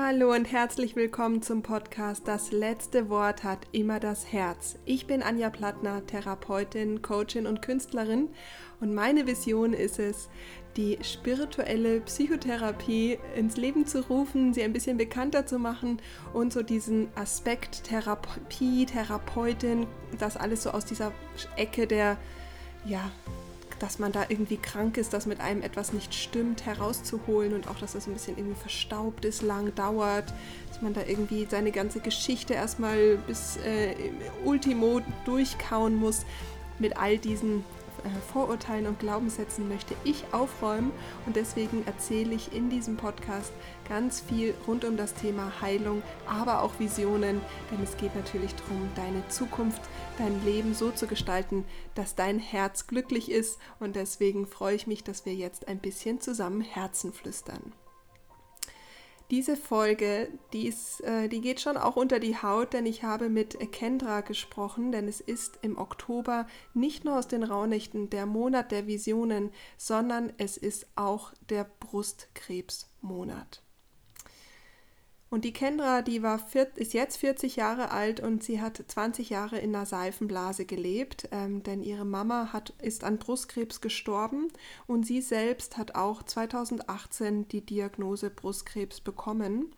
Hallo und herzlich willkommen zum Podcast Das letzte Wort hat immer das Herz. Ich bin Anja Plattner, Therapeutin, Coachin und Künstlerin und meine Vision ist es, die spirituelle Psychotherapie ins Leben zu rufen, sie ein bisschen bekannter zu machen und so diesen Aspekt Therapie, Therapeutin, das alles so aus dieser Ecke der ja, dass man da irgendwie krank ist, dass mit einem etwas nicht stimmt, herauszuholen und auch, dass das ein bisschen irgendwie verstaubt ist, lang dauert, dass man da irgendwie seine ganze Geschichte erstmal bis äh, Ultimo durchkauen muss mit all diesen Vorurteilen und Glaubenssätzen möchte ich aufräumen. Und deswegen erzähle ich in diesem Podcast ganz viel rund um das Thema Heilung, aber auch Visionen, denn es geht natürlich darum, deine Zukunft, dein Leben so zu gestalten, dass dein Herz glücklich ist. Und deswegen freue ich mich, dass wir jetzt ein bisschen zusammen Herzen flüstern. Diese Folge, die, ist, äh, die geht schon auch unter die Haut, denn ich habe mit Kendra gesprochen, denn es ist im Oktober nicht nur aus den Raunächten der Monat der Visionen, sondern es ist auch der Brustkrebsmonat. Und die Kendra, die war vier, ist jetzt 40 Jahre alt und sie hat 20 Jahre in einer Seifenblase gelebt, ähm, denn ihre Mama hat, ist an Brustkrebs gestorben und sie selbst hat auch 2018 die Diagnose Brustkrebs bekommen.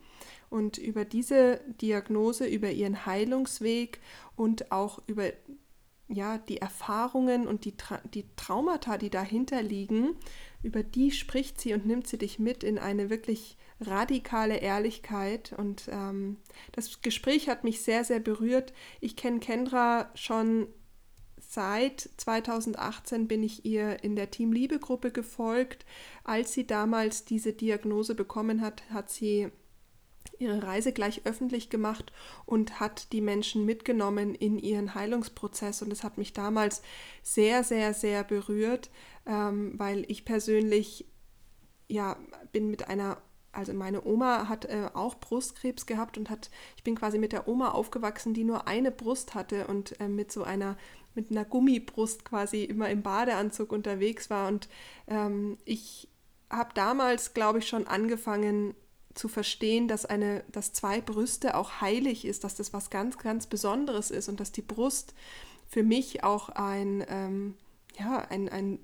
Und über diese Diagnose, über ihren Heilungsweg und auch über ja, die Erfahrungen und die, Tra die Traumata, die dahinter liegen, über die spricht sie und nimmt sie dich mit in eine wirklich radikale Ehrlichkeit. Und ähm, das Gespräch hat mich sehr, sehr berührt. Ich kenne Kendra schon seit 2018 bin ich ihr in der Team Liebe Gruppe gefolgt. Als sie damals diese Diagnose bekommen hat, hat sie ihre Reise gleich öffentlich gemacht und hat die Menschen mitgenommen in ihren Heilungsprozess. Und es hat mich damals sehr, sehr, sehr berührt, ähm, weil ich persönlich ja bin mit einer also meine Oma hat äh, auch Brustkrebs gehabt und hat, ich bin quasi mit der Oma aufgewachsen, die nur eine Brust hatte und äh, mit so einer, mit einer Gummibrust quasi immer im Badeanzug unterwegs war. Und ähm, ich habe damals, glaube ich, schon angefangen, zu verstehen, dass eine, dass zwei Brüste auch heilig ist, dass das was ganz, ganz Besonderes ist und dass die Brust für mich auch ein, ähm, ja, ein, ein,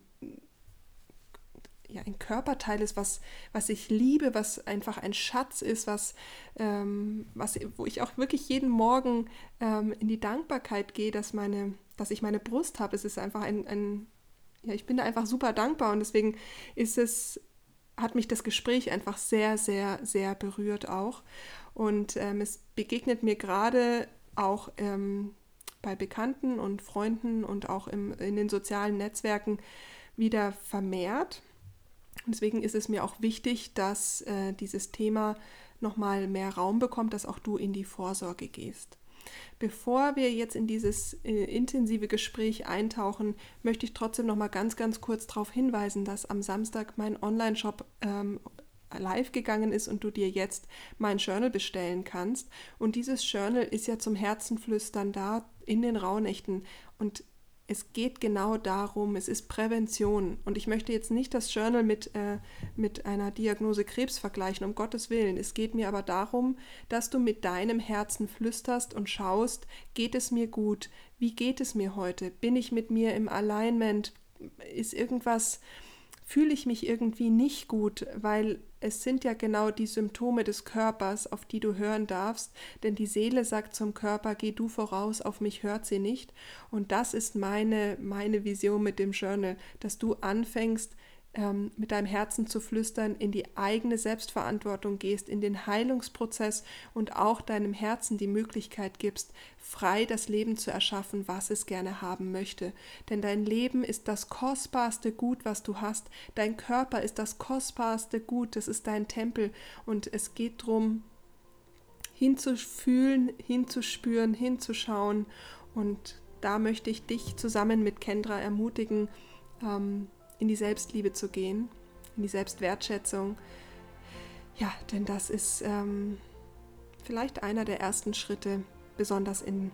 ja, ein Körperteil ist, was, was ich liebe, was einfach ein Schatz ist, was, ähm, was, wo ich auch wirklich jeden Morgen ähm, in die Dankbarkeit gehe, dass meine, dass ich meine Brust habe. Es ist einfach ein, ein ja, ich bin da einfach super dankbar und deswegen ist es hat mich das Gespräch einfach sehr, sehr, sehr berührt auch. Und ähm, es begegnet mir gerade auch ähm, bei Bekannten und Freunden und auch im, in den sozialen Netzwerken wieder vermehrt. Deswegen ist es mir auch wichtig, dass äh, dieses Thema nochmal mehr Raum bekommt, dass auch du in die Vorsorge gehst. Bevor wir jetzt in dieses äh, intensive Gespräch eintauchen, möchte ich trotzdem noch mal ganz, ganz kurz darauf hinweisen, dass am Samstag mein Online-Shop ähm, live gegangen ist und du dir jetzt mein Journal bestellen kannst. Und dieses Journal ist ja zum Herzenflüstern da in den Rauhnächten. Und es geht genau darum, es ist Prävention. Und ich möchte jetzt nicht das Journal mit, äh, mit einer Diagnose Krebs vergleichen, um Gottes Willen. Es geht mir aber darum, dass du mit deinem Herzen flüsterst und schaust, geht es mir gut? Wie geht es mir heute? Bin ich mit mir im Alignment? Ist irgendwas fühle ich mich irgendwie nicht gut, weil es sind ja genau die Symptome des Körpers, auf die du hören darfst, denn die Seele sagt zum Körper, geh du voraus, auf mich hört sie nicht. Und das ist meine, meine Vision mit dem Journal, dass du anfängst, ähm, mit deinem Herzen zu flüstern, in die eigene Selbstverantwortung gehst, in den Heilungsprozess und auch deinem Herzen die Möglichkeit gibst, frei das Leben zu erschaffen, was es gerne haben möchte. Denn dein Leben ist das kostbarste Gut, was du hast. Dein Körper ist das kostbarste Gut, das ist dein Tempel und es geht darum, hinzufühlen, hinzuspüren, hinzuschauen und da möchte ich dich zusammen mit Kendra ermutigen, ähm, in die Selbstliebe zu gehen, in die Selbstwertschätzung. Ja, denn das ist ähm, vielleicht einer der ersten Schritte, besonders in,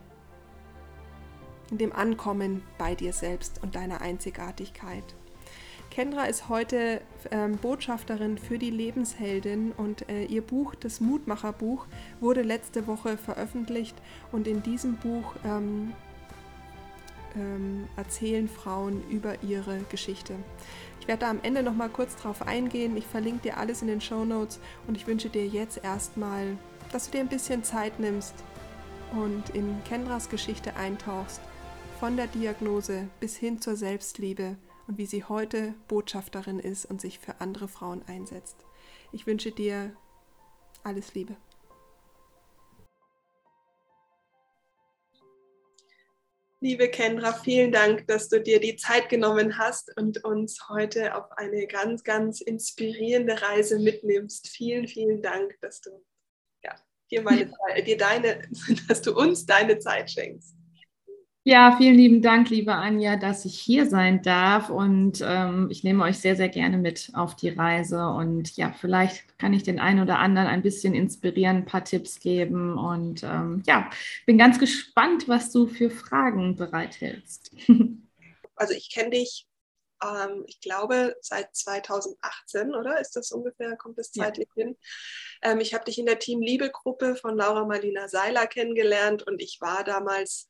in dem Ankommen bei dir selbst und deiner Einzigartigkeit. Kendra ist heute ähm, Botschafterin für die Lebensheldin und äh, ihr Buch, das Mutmacherbuch, wurde letzte Woche veröffentlicht und in diesem Buch ähm, ähm, erzählen Frauen über ihre Geschichte. Ich werde da am Ende noch mal kurz drauf eingehen. Ich verlinke dir alles in den Show Notes und ich wünsche dir jetzt erstmal, dass du dir ein bisschen Zeit nimmst und in Kendras Geschichte eintauchst, von der Diagnose bis hin zur Selbstliebe und wie sie heute Botschafterin ist und sich für andere Frauen einsetzt. Ich wünsche dir alles Liebe. Liebe Kendra, vielen Dank, dass du dir die Zeit genommen hast und uns heute auf eine ganz, ganz inspirierende Reise mitnimmst. Vielen, vielen Dank, dass du ja, dir, meine, dir deine, dass du uns deine Zeit schenkst. Ja, vielen lieben Dank, liebe Anja, dass ich hier sein darf. Und ähm, ich nehme euch sehr, sehr gerne mit auf die Reise. Und ja, vielleicht kann ich den einen oder anderen ein bisschen inspirieren, ein paar Tipps geben. Und ähm, ja, bin ganz gespannt, was du für Fragen bereithältst. Also ich kenne dich, ähm, ich glaube, seit 2018, oder? Ist das ungefähr, kommt das zeitlich ja. hin? Ähm, ich habe dich in der Team Liebe-Gruppe von Laura Marlina Seiler kennengelernt und ich war damals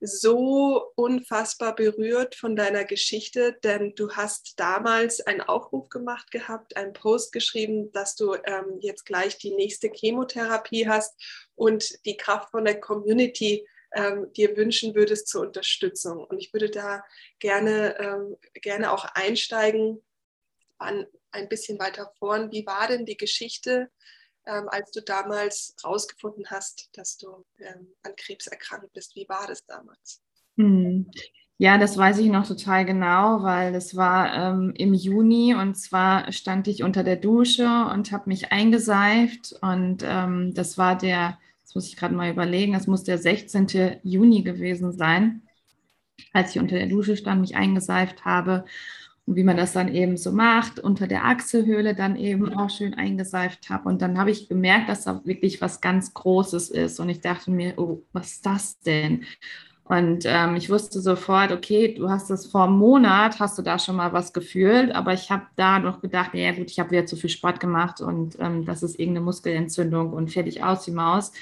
so unfassbar berührt von deiner Geschichte, denn du hast damals einen Aufruf gemacht gehabt, einen Post geschrieben, dass du ähm, jetzt gleich die nächste Chemotherapie hast und die Kraft von der Community ähm, dir wünschen würdest zur Unterstützung. Und ich würde da gerne, ähm, gerne auch einsteigen an ein bisschen weiter vorn. Wie war denn die Geschichte ähm, als du damals rausgefunden hast, dass du ähm, an Krebs erkrankt bist. Wie war das damals? Hm. Ja, das weiß ich noch total genau, weil das war ähm, im Juni und zwar stand ich unter der Dusche und habe mich eingeseift und ähm, das war der, das muss ich gerade mal überlegen, das muss der 16. Juni gewesen sein, als ich unter der Dusche stand, mich eingeseift habe und wie man das dann eben so macht, unter der Achselhöhle dann eben auch schön eingeseift habe. Und dann habe ich gemerkt, dass da wirklich was ganz Großes ist. Und ich dachte mir, oh, was ist das denn? Und ähm, ich wusste sofort, okay, du hast das vor einem Monat, hast du da schon mal was gefühlt, aber ich habe da noch gedacht, ja gut, ich habe wieder zu viel Sport gemacht und ähm, das ist irgendeine Muskelentzündung und fertig aus die Maus.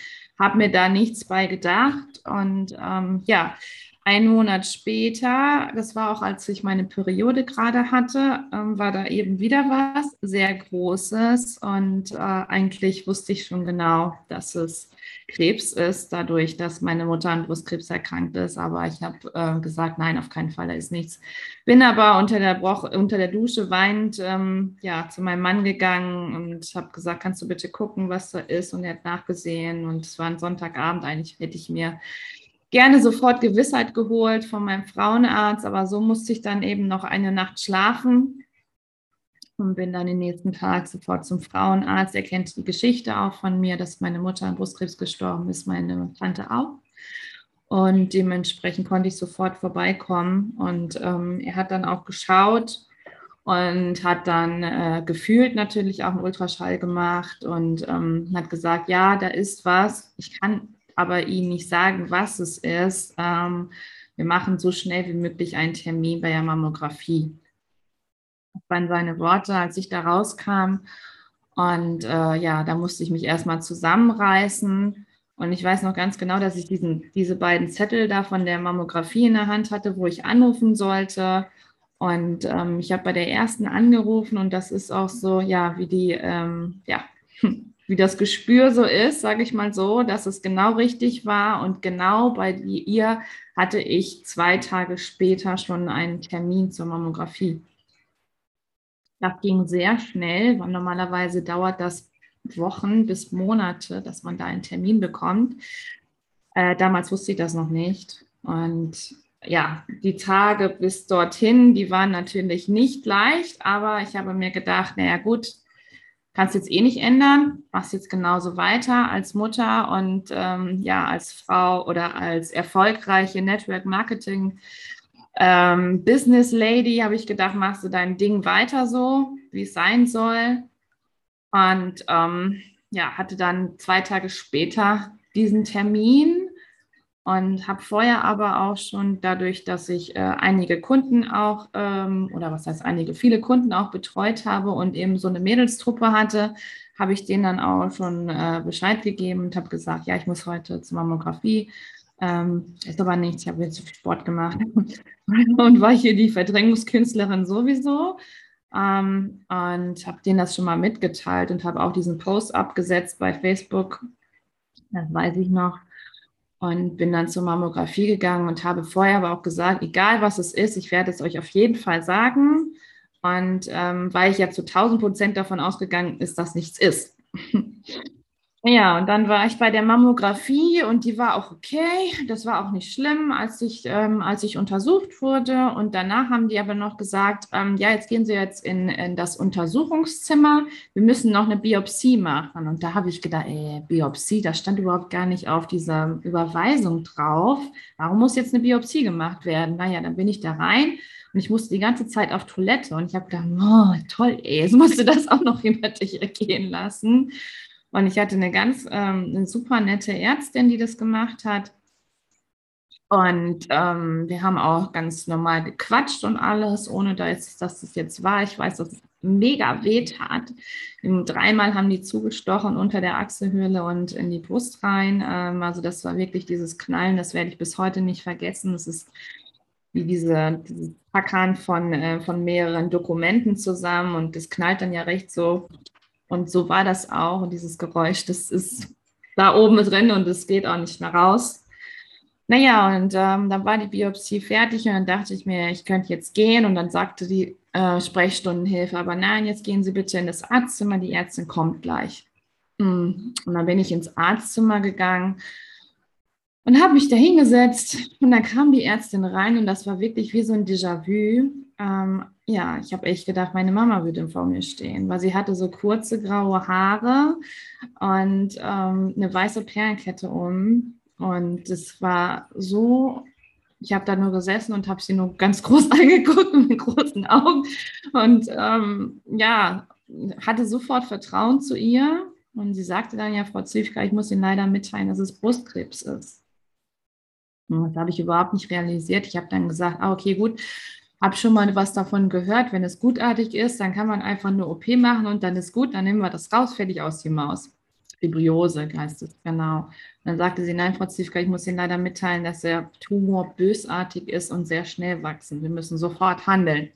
Habe mir da nichts bei gedacht und ähm, ja, ein Monat später, das war auch als ich meine Periode gerade hatte, ähm, war da eben wieder was sehr Großes und äh, eigentlich wusste ich schon genau, dass es Krebs ist, dadurch, dass meine Mutter an Brustkrebs erkrankt ist. Aber ich habe äh, gesagt, nein, auf keinen Fall, da ist nichts. Bin aber unter der, Broch, unter der Dusche weinend ähm, ja, zu meinem Mann gegangen und habe gesagt, kannst du bitte gucken, was da ist? Und er hat nachgesehen und es war ein Sonntagabend, eigentlich hätte ich mir gerne sofort Gewissheit geholt von meinem Frauenarzt, aber so musste ich dann eben noch eine Nacht schlafen und bin dann den nächsten Tag sofort zum Frauenarzt. Er kennt die Geschichte auch von mir, dass meine Mutter an Brustkrebs gestorben ist, meine Tante auch. Und dementsprechend konnte ich sofort vorbeikommen. Und ähm, er hat dann auch geschaut und hat dann äh, gefühlt natürlich auch einen Ultraschall gemacht und ähm, hat gesagt, ja, da ist was. Ich kann aber ihnen nicht sagen, was es ist. Ähm, wir machen so schnell wie möglich einen Termin bei der Mammographie. Das waren seine Worte, als ich da rauskam. Und äh, ja, da musste ich mich erstmal zusammenreißen. Und ich weiß noch ganz genau, dass ich diesen, diese beiden Zettel da von der Mammographie in der Hand hatte, wo ich anrufen sollte. Und ähm, ich habe bei der ersten angerufen und das ist auch so, ja, wie die, ähm, ja, wie das Gespür so ist, sage ich mal so, dass es genau richtig war. Und genau bei ihr hatte ich zwei Tage später schon einen Termin zur Mammographie. Das ging sehr schnell, weil normalerweise dauert das Wochen bis Monate, dass man da einen Termin bekommt. Äh, damals wusste ich das noch nicht. Und ja, die Tage bis dorthin, die waren natürlich nicht leicht, aber ich habe mir gedacht, naja gut, kannst jetzt eh nicht ändern, machst jetzt genauso weiter als Mutter und ähm, ja, als Frau oder als erfolgreiche Network Marketing ähm, Business Lady habe ich gedacht, machst du dein Ding weiter so, wie es sein soll. Und ähm, ja, hatte dann zwei Tage später diesen Termin und habe vorher aber auch schon dadurch, dass ich äh, einige Kunden auch ähm, oder was heißt einige, viele Kunden auch betreut habe und eben so eine Mädelstruppe hatte, habe ich denen dann auch schon äh, Bescheid gegeben und habe gesagt, ja, ich muss heute zur Mammographie. Ähm, ist aber nichts, ich habe jetzt Sport gemacht und war hier die Verdrängungskünstlerin sowieso. Ähm, und habe denen das schon mal mitgeteilt und habe auch diesen Post abgesetzt bei Facebook. Das weiß ich noch und bin dann zur Mammographie gegangen und habe vorher aber auch gesagt, egal was es ist, ich werde es euch auf jeden Fall sagen. Und ähm, weil ich ja zu 1000 Prozent davon ausgegangen ist, dass nichts ist. Ja, und dann war ich bei der Mammographie und die war auch okay. Das war auch nicht schlimm, als ich, ähm, als ich untersucht wurde. Und danach haben die aber noch gesagt, ähm, ja, jetzt gehen Sie jetzt in, in, das Untersuchungszimmer. Wir müssen noch eine Biopsie machen. Und da habe ich gedacht, ey, Biopsie, das stand überhaupt gar nicht auf dieser Überweisung drauf. Warum muss jetzt eine Biopsie gemacht werden? Naja, dann bin ich da rein. Und ich musste die ganze Zeit auf Toilette und ich habe gedacht, oh, toll, ey, jetzt musste das auch noch hinter dich ergehen lassen. Und ich hatte eine ganz ähm, eine super nette Ärztin, die das gemacht hat. Und ähm, wir haben auch ganz normal gequatscht und alles, ohne dass, dass es jetzt war. Ich weiß, dass es mega weh tat. Dreimal haben die zugestochen unter der Achselhöhle und in die Brust rein. Ähm, also das war wirklich dieses Knallen, das werde ich bis heute nicht vergessen. Das ist wie diese, dieses Packern von, äh, von mehreren Dokumenten zusammen und das knallt dann ja recht so und so war das auch. Und dieses Geräusch, das ist da oben drin und es geht auch nicht mehr raus. Naja, und ähm, dann war die Biopsie fertig und dann dachte ich mir, ich könnte jetzt gehen. Und dann sagte die äh, Sprechstundenhilfe, aber nein, jetzt gehen Sie bitte in das Arztzimmer, die Ärztin kommt gleich. Mm. Und dann bin ich ins Arztzimmer gegangen und habe mich da hingesetzt. Und dann kam die Ärztin rein und das war wirklich wie so ein Déjà-vu. Ähm, ja, ich habe echt gedacht, meine Mama würde vor mir stehen, weil sie hatte so kurze graue Haare und ähm, eine weiße Perlenkette um. Und es war so, ich habe da nur gesessen und habe sie nur ganz groß angeguckt mit großen Augen. Und ähm, ja, hatte sofort Vertrauen zu ihr. Und sie sagte dann ja, Frau Zwiefka, ich muss Ihnen leider mitteilen, dass es Brustkrebs ist. Das habe ich überhaupt nicht realisiert. Ich habe dann gesagt, ah, okay, gut, habe schon mal was davon gehört, wenn es gutartig ist, dann kann man einfach eine OP machen und dann ist gut, dann nehmen wir das raus, fertig aus die Maus. Fibriose heißt es, genau. dann sagte sie, nein, Frau Ziefka, ich muss Ihnen leider mitteilen, dass der Tumor bösartig ist und sehr schnell wachsen. Wir müssen sofort handeln.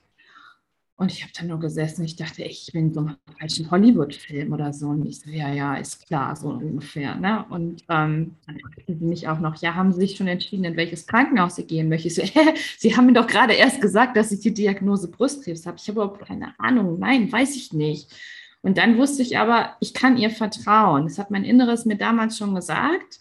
Und ich habe da nur gesessen. Ich dachte, ich bin so einem falschen Hollywood-Film oder so. Und ich so, ja, ja, ist klar, so ungefähr. Ne? Und ähm, dann fragten sie mich auch noch, ja, haben Sie sich schon entschieden, in welches Krankenhaus Sie gehen möchten? Ich so, äh, Sie haben mir doch gerade erst gesagt, dass ich die Diagnose Brustkrebs habe. Ich habe überhaupt keine Ahnung. Nein, weiß ich nicht. Und dann wusste ich aber, ich kann ihr vertrauen. Das hat mein Inneres mir damals schon gesagt.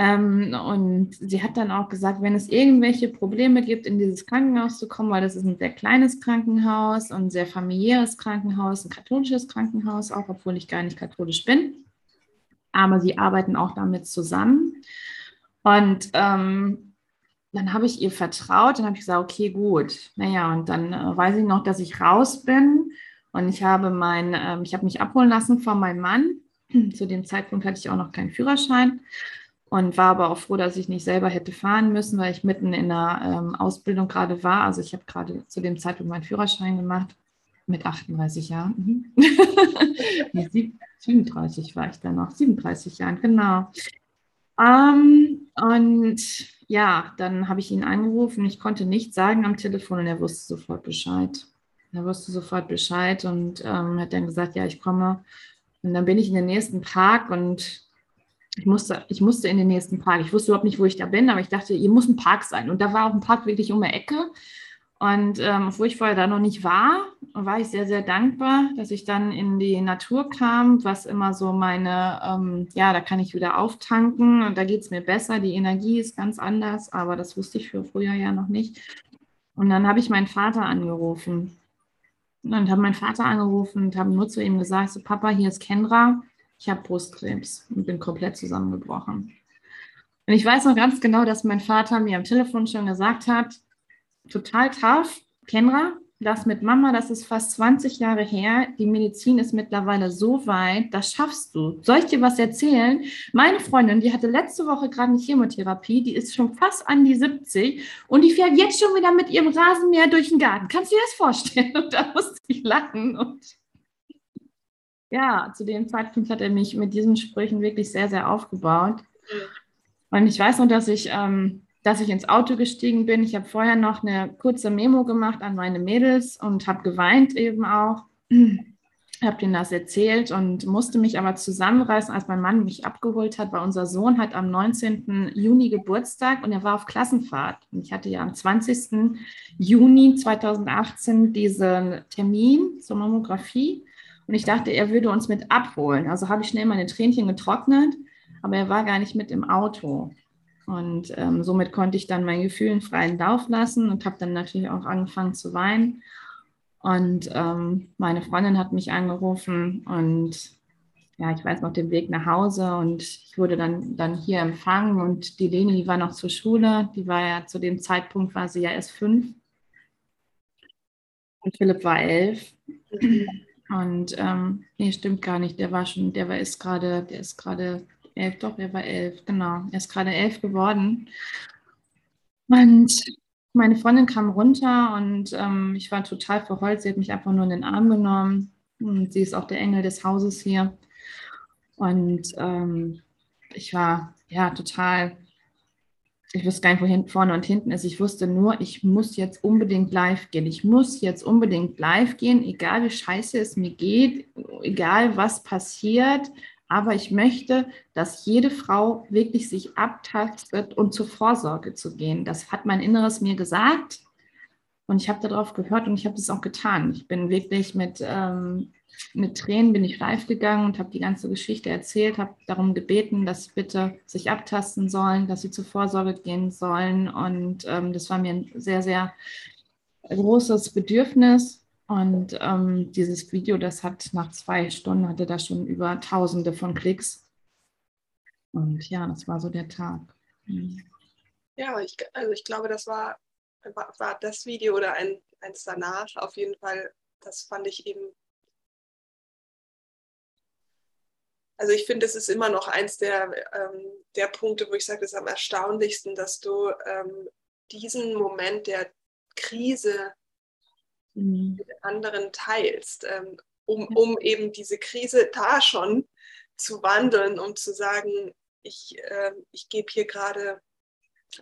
Ähm, und sie hat dann auch gesagt, wenn es irgendwelche Probleme gibt, in dieses Krankenhaus zu kommen, weil das ist ein sehr kleines Krankenhaus und ein sehr familiäres Krankenhaus, ein katholisches Krankenhaus, auch obwohl ich gar nicht katholisch bin. Aber sie arbeiten auch damit zusammen. Und ähm, dann habe ich ihr vertraut und habe gesagt, okay, gut. Naja, und dann äh, weiß ich noch, dass ich raus bin und ich habe mein, äh, ich habe mich abholen lassen von meinem Mann. Zu dem Zeitpunkt hatte ich auch noch keinen Führerschein und war aber auch froh, dass ich nicht selber hätte fahren müssen, weil ich mitten in der ähm, Ausbildung gerade war. Also ich habe gerade zu dem Zeitpunkt meinen Führerschein gemacht mit 38 Jahren. Mhm. 37 war ich dann noch, 37 Jahren, genau. Ähm, und ja, dann habe ich ihn angerufen. Ich konnte nichts sagen am Telefon und er wusste sofort Bescheid. Er wusste sofort Bescheid und ähm, hat dann gesagt, ja, ich komme. Und dann bin ich in den nächsten Park und ich musste, ich musste in den nächsten Park. Ich wusste überhaupt nicht, wo ich da bin, aber ich dachte, hier muss ein Park sein. Und da war auch ein Park wirklich um die Ecke. Und ähm, obwohl ich vorher da noch nicht war, war ich sehr, sehr dankbar, dass ich dann in die Natur kam, was immer so meine, ähm, ja, da kann ich wieder auftanken und da geht es mir besser. Die Energie ist ganz anders, aber das wusste ich für früher ja noch nicht. Und dann habe ich meinen Vater angerufen. Und habe meinen Vater angerufen und habe nur zu ihm gesagt, so Papa, hier ist Kendra ich habe Brustkrebs und bin komplett zusammengebrochen. Und ich weiß noch ganz genau, dass mein Vater mir am Telefon schon gesagt hat, total tough, Kenra, das mit Mama, das ist fast 20 Jahre her. Die Medizin ist mittlerweile so weit, das schaffst du. Soll ich dir was erzählen? Meine Freundin, die hatte letzte Woche gerade eine Chemotherapie, die ist schon fast an die 70 und die fährt jetzt schon wieder mit ihrem Rasenmäher durch den Garten. Kannst du dir das vorstellen? Und da musste ich lachen. Und ja, zu dem Zeitpunkt hat er mich mit diesen Sprüchen wirklich sehr, sehr aufgebaut. Und ich weiß noch, dass ich ähm, dass ich ins Auto gestiegen bin. Ich habe vorher noch eine kurze Memo gemacht an meine Mädels und habe geweint eben auch. habe denen das erzählt und musste mich aber zusammenreißen, als mein Mann mich abgeholt hat, weil unser Sohn hat am 19. Juni Geburtstag und er war auf Klassenfahrt. Und ich hatte ja am 20. Juni 2018 diesen Termin zur Mammographie und ich dachte, er würde uns mit abholen. Also habe ich schnell meine Tränchen getrocknet, aber er war gar nicht mit im Auto. Und ähm, somit konnte ich dann meinen Gefühlen freien Lauf lassen und habe dann natürlich auch angefangen zu weinen. Und ähm, meine Freundin hat mich angerufen und ja, ich weiß noch den Weg nach Hause und ich wurde dann, dann hier empfangen und die Leni, die war noch zur Schule, die war ja zu dem Zeitpunkt, war sie ja erst fünf und Philipp war elf. Und ähm, nee, stimmt gar nicht, der war schon, der war ist gerade, der ist gerade elf, doch, er war elf, genau. Er ist gerade elf geworden. Und meine Freundin kam runter und ähm, ich war total verheult. Sie hat mich einfach nur in den Arm genommen. Und sie ist auch der Engel des Hauses hier. Und ähm, ich war ja total, ich wusste gar nicht, wohin vorne und hinten ist. Ich wusste nur, ich muss jetzt unbedingt live gehen. Ich muss jetzt unbedingt live gehen, egal wie scheiße es mir geht, egal was passiert. Aber ich möchte, dass jede Frau wirklich sich abtastet und zur Vorsorge zu gehen. Das hat mein Inneres mir gesagt und ich habe darauf gehört und ich habe das auch getan. Ich bin wirklich mit, ähm, mit Tränen bin ich live gegangen und habe die ganze Geschichte erzählt, habe darum gebeten, dass sie bitte sich abtasten sollen, dass sie zur Vorsorge gehen sollen. Und ähm, das war mir ein sehr, sehr großes Bedürfnis. Und ähm, dieses Video, das hat nach zwei Stunden, hatte da schon über Tausende von Klicks. Und ja, das war so der Tag. Mhm. Ja, ich, also ich glaube, das war, war, war das Video oder ein, eins danach auf jeden Fall, das fand ich eben also ich finde, es ist immer noch eins der, ähm, der Punkte, wo ich sage, es ist am erstaunlichsten, dass du ähm, diesen Moment der Krise mhm. mit anderen teilst, ähm, um, um eben diese Krise da schon zu wandeln und zu sagen, ich, äh, ich gebe hier gerade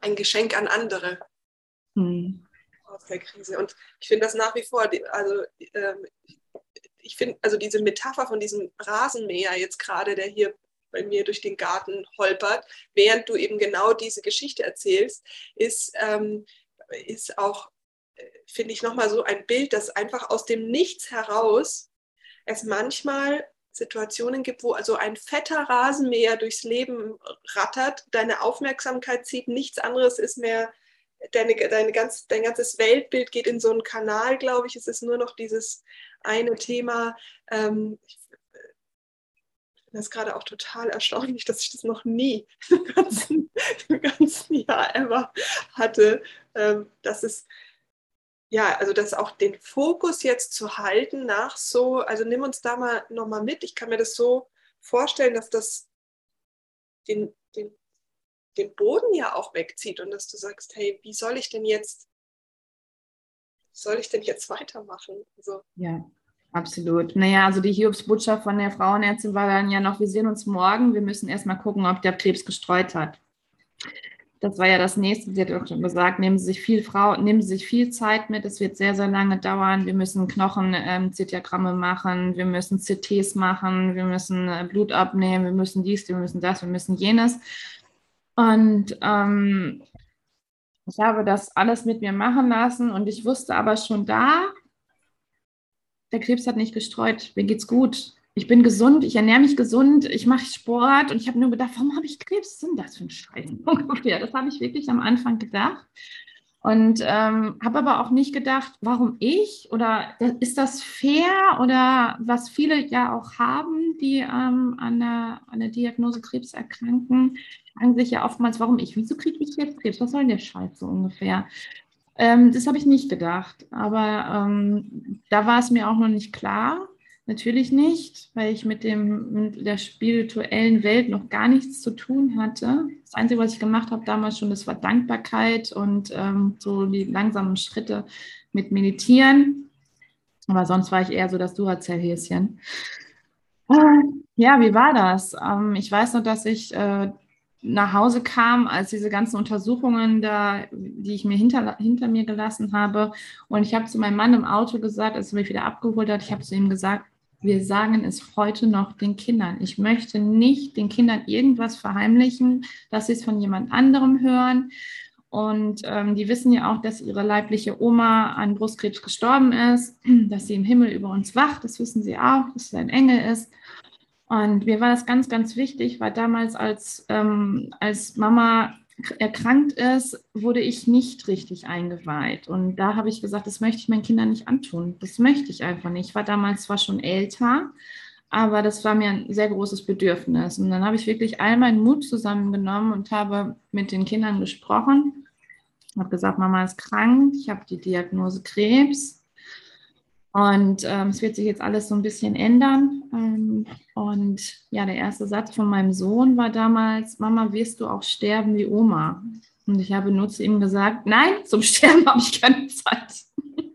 ein Geschenk an andere mhm. aus der Krise. Und ich finde das nach wie vor, also ähm, ich finde, also diese Metapher von diesem Rasenmäher jetzt gerade, der hier bei mir durch den Garten holpert, während du eben genau diese Geschichte erzählst, ist, ähm, ist auch finde ich, nochmal so ein Bild, dass einfach aus dem Nichts heraus es manchmal Situationen gibt, wo also ein fetter Rasenmäher durchs Leben rattert, deine Aufmerksamkeit zieht, nichts anderes ist mehr, deine, deine ganz, dein ganzes Weltbild geht in so einen Kanal, glaube ich. Es ist nur noch dieses eine Thema. Ähm, ich finde das gerade auch total erstaunlich, dass ich das noch nie im ganzen, ganzen Jahr ever hatte. Ähm, dass es ja, also das auch den Fokus jetzt zu halten nach so, also nimm uns da mal nochmal mit. Ich kann mir das so vorstellen, dass das den, den, den Boden ja auch wegzieht und dass du sagst, hey, wie soll ich denn jetzt, soll ich denn jetzt weitermachen? Also, ja, absolut. Naja, also die Hiobsbotschaft von der Frauenärztin war dann ja noch, wir sehen uns morgen, wir müssen erstmal gucken, ob der Krebs gestreut hat das war ja das nächste, sie hat auch schon gesagt, nehmen Sie sich viel Frau, nehmen Sie sich viel Zeit mit, es wird sehr, sehr lange dauern. Wir müssen Knochen-Zitiogramme ähm, machen, wir müssen CTs machen, wir müssen äh, Blut abnehmen, wir müssen dies, wir müssen das, wir müssen jenes. Und ähm, ich habe das alles mit mir machen lassen und ich wusste aber schon da, der Krebs hat nicht gestreut, mir geht's gut ich bin gesund, ich ernähre mich gesund, ich mache Sport und ich habe nur gedacht, warum habe ich Krebs? Was ist denn das für ein Scheiß? Ungefähr. Das habe ich wirklich am Anfang gedacht. Und ähm, habe aber auch nicht gedacht, warum ich oder ist das fair oder was viele ja auch haben, die ähm, an, der, an der Diagnose Krebs erkranken, fragen sich ja oftmals, warum ich? Wieso kriege ich jetzt Krebs? Was soll denn der Scheiß so ungefähr? Ähm, das habe ich nicht gedacht. Aber ähm, da war es mir auch noch nicht klar. Natürlich nicht, weil ich mit, dem, mit der spirituellen Welt noch gar nichts zu tun hatte. Das Einzige, was ich gemacht habe damals schon, das war Dankbarkeit und ähm, so die langsamen Schritte mit Meditieren. Aber sonst war ich eher so das Duracell-Häschen. Ja, wie war das? Ähm, ich weiß noch, dass ich äh, nach Hause kam, als diese ganzen Untersuchungen da, die ich mir hinter, hinter mir gelassen habe. Und ich habe zu meinem Mann im Auto gesagt, als er mich wieder abgeholt hat, ich habe zu ihm gesagt, wir sagen es heute noch den Kindern. Ich möchte nicht den Kindern irgendwas verheimlichen, dass sie es von jemand anderem hören. Und ähm, die wissen ja auch, dass ihre leibliche Oma an Brustkrebs gestorben ist, dass sie im Himmel über uns wacht. Das wissen sie auch, dass sie ein Engel ist. Und mir war das ganz, ganz wichtig, weil damals, als, ähm, als Mama erkrankt ist, wurde ich nicht richtig eingeweiht. Und da habe ich gesagt, das möchte ich meinen Kindern nicht antun. Das möchte ich einfach nicht. Ich war damals zwar schon älter, aber das war mir ein sehr großes Bedürfnis. Und dann habe ich wirklich all meinen Mut zusammengenommen und habe mit den Kindern gesprochen. Ich habe gesagt, Mama ist krank, ich habe die Diagnose Krebs. Und ähm, es wird sich jetzt alles so ein bisschen ändern. Ähm, und ja, der erste Satz von meinem Sohn war damals, Mama, wirst du auch sterben wie Oma? Und ich habe nur zu ihm gesagt, nein, zum Sterben habe ich keine Zeit.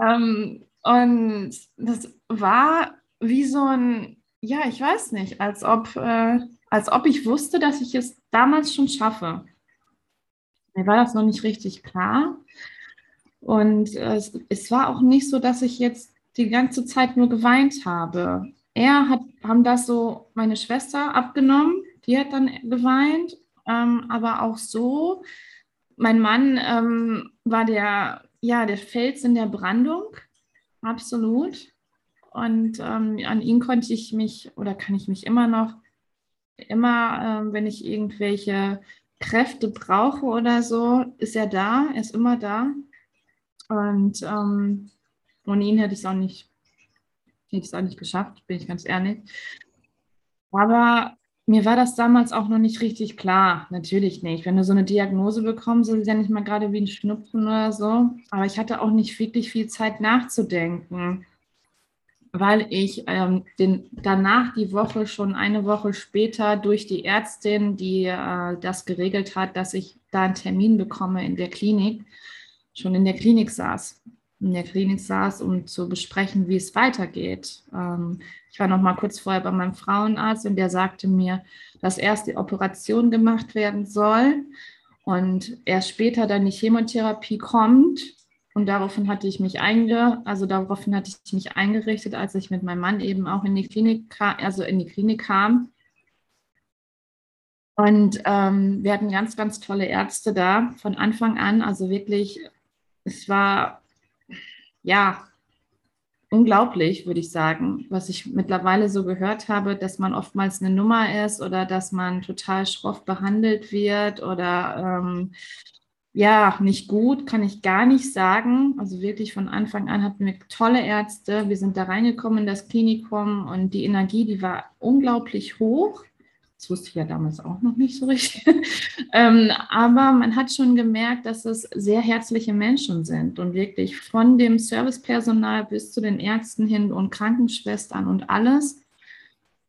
ähm, und das war wie so ein, ja, ich weiß nicht, als ob, äh, als ob ich wusste, dass ich es damals schon schaffe. Mir war das noch nicht richtig klar. Und äh, es, war auch nicht so, dass ich jetzt die ganze Zeit nur geweint habe. Er hat, haben das so meine Schwester abgenommen, die hat dann geweint, ähm, aber auch so. Mein Mann ähm, war der, ja, der Fels in der Brandung, absolut. Und ähm, an ihn konnte ich mich oder kann ich mich immer noch, immer, äh, wenn ich irgendwelche Kräfte brauche oder so, ist er da, er ist immer da. Und ähm, ohne ihn hätte ich es auch nicht, hätte ich es auch nicht geschafft, bin ich ganz ehrlich. Aber mir war das damals auch noch nicht richtig klar. Natürlich nicht. Wenn du so eine Diagnose bekommst, ist es ja nicht mal gerade wie ein Schnupfen oder so. Aber ich hatte auch nicht wirklich viel Zeit nachzudenken, weil ich ähm, den, danach die Woche schon eine Woche später durch die Ärztin, die äh, das geregelt hat, dass ich da einen Termin bekomme in der Klinik, schon in der Klinik saß. In der Klinik saß, um zu besprechen, wie es weitergeht. Ähm, ich war noch mal kurz vorher bei meinem Frauenarzt und der sagte mir, dass erst die Operation gemacht werden soll und erst später dann die Chemotherapie kommt. Und daraufhin hatte ich mich einge, also daraufhin hatte ich mich eingerichtet, als ich mit meinem Mann eben auch in die Klinik kam, also in die Klinik kam. Und ähm, wir hatten ganz, ganz tolle Ärzte da von Anfang an, also wirklich es war ja unglaublich, würde ich sagen, was ich mittlerweile so gehört habe, dass man oftmals eine Nummer ist oder dass man total schroff behandelt wird oder ähm, ja, nicht gut, kann ich gar nicht sagen. Also wirklich von Anfang an hatten wir tolle Ärzte. Wir sind da reingekommen in das Klinikum und die Energie, die war unglaublich hoch. Das wusste ich ja damals auch noch nicht so richtig. ähm, aber man hat schon gemerkt, dass es sehr herzliche Menschen sind und wirklich von dem Servicepersonal bis zu den Ärzten hin und Krankenschwestern und alles.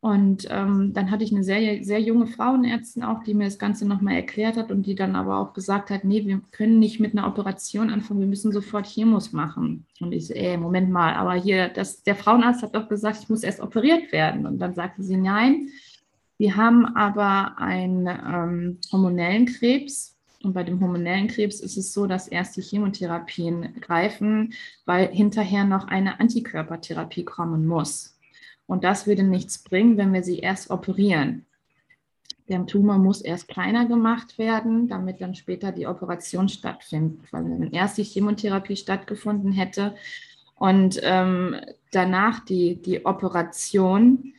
Und ähm, dann hatte ich eine sehr, sehr junge Frauenärztin auch, die mir das Ganze nochmal erklärt hat und die dann aber auch gesagt hat, nee, wir können nicht mit einer Operation anfangen, wir müssen sofort Chemos machen. Und ich so, ey, Moment mal, aber hier, das, der Frauenarzt hat doch gesagt, ich muss erst operiert werden. Und dann sagte sie, nein, wir haben aber einen ähm, hormonellen Krebs. Und bei dem hormonellen Krebs ist es so, dass erst die Chemotherapien greifen, weil hinterher noch eine Antikörpertherapie kommen muss. Und das würde nichts bringen, wenn wir sie erst operieren. Der Tumor muss erst kleiner gemacht werden, damit dann später die Operation stattfindet. Weil wenn erst die Chemotherapie stattgefunden hätte und ähm, danach die, die Operation,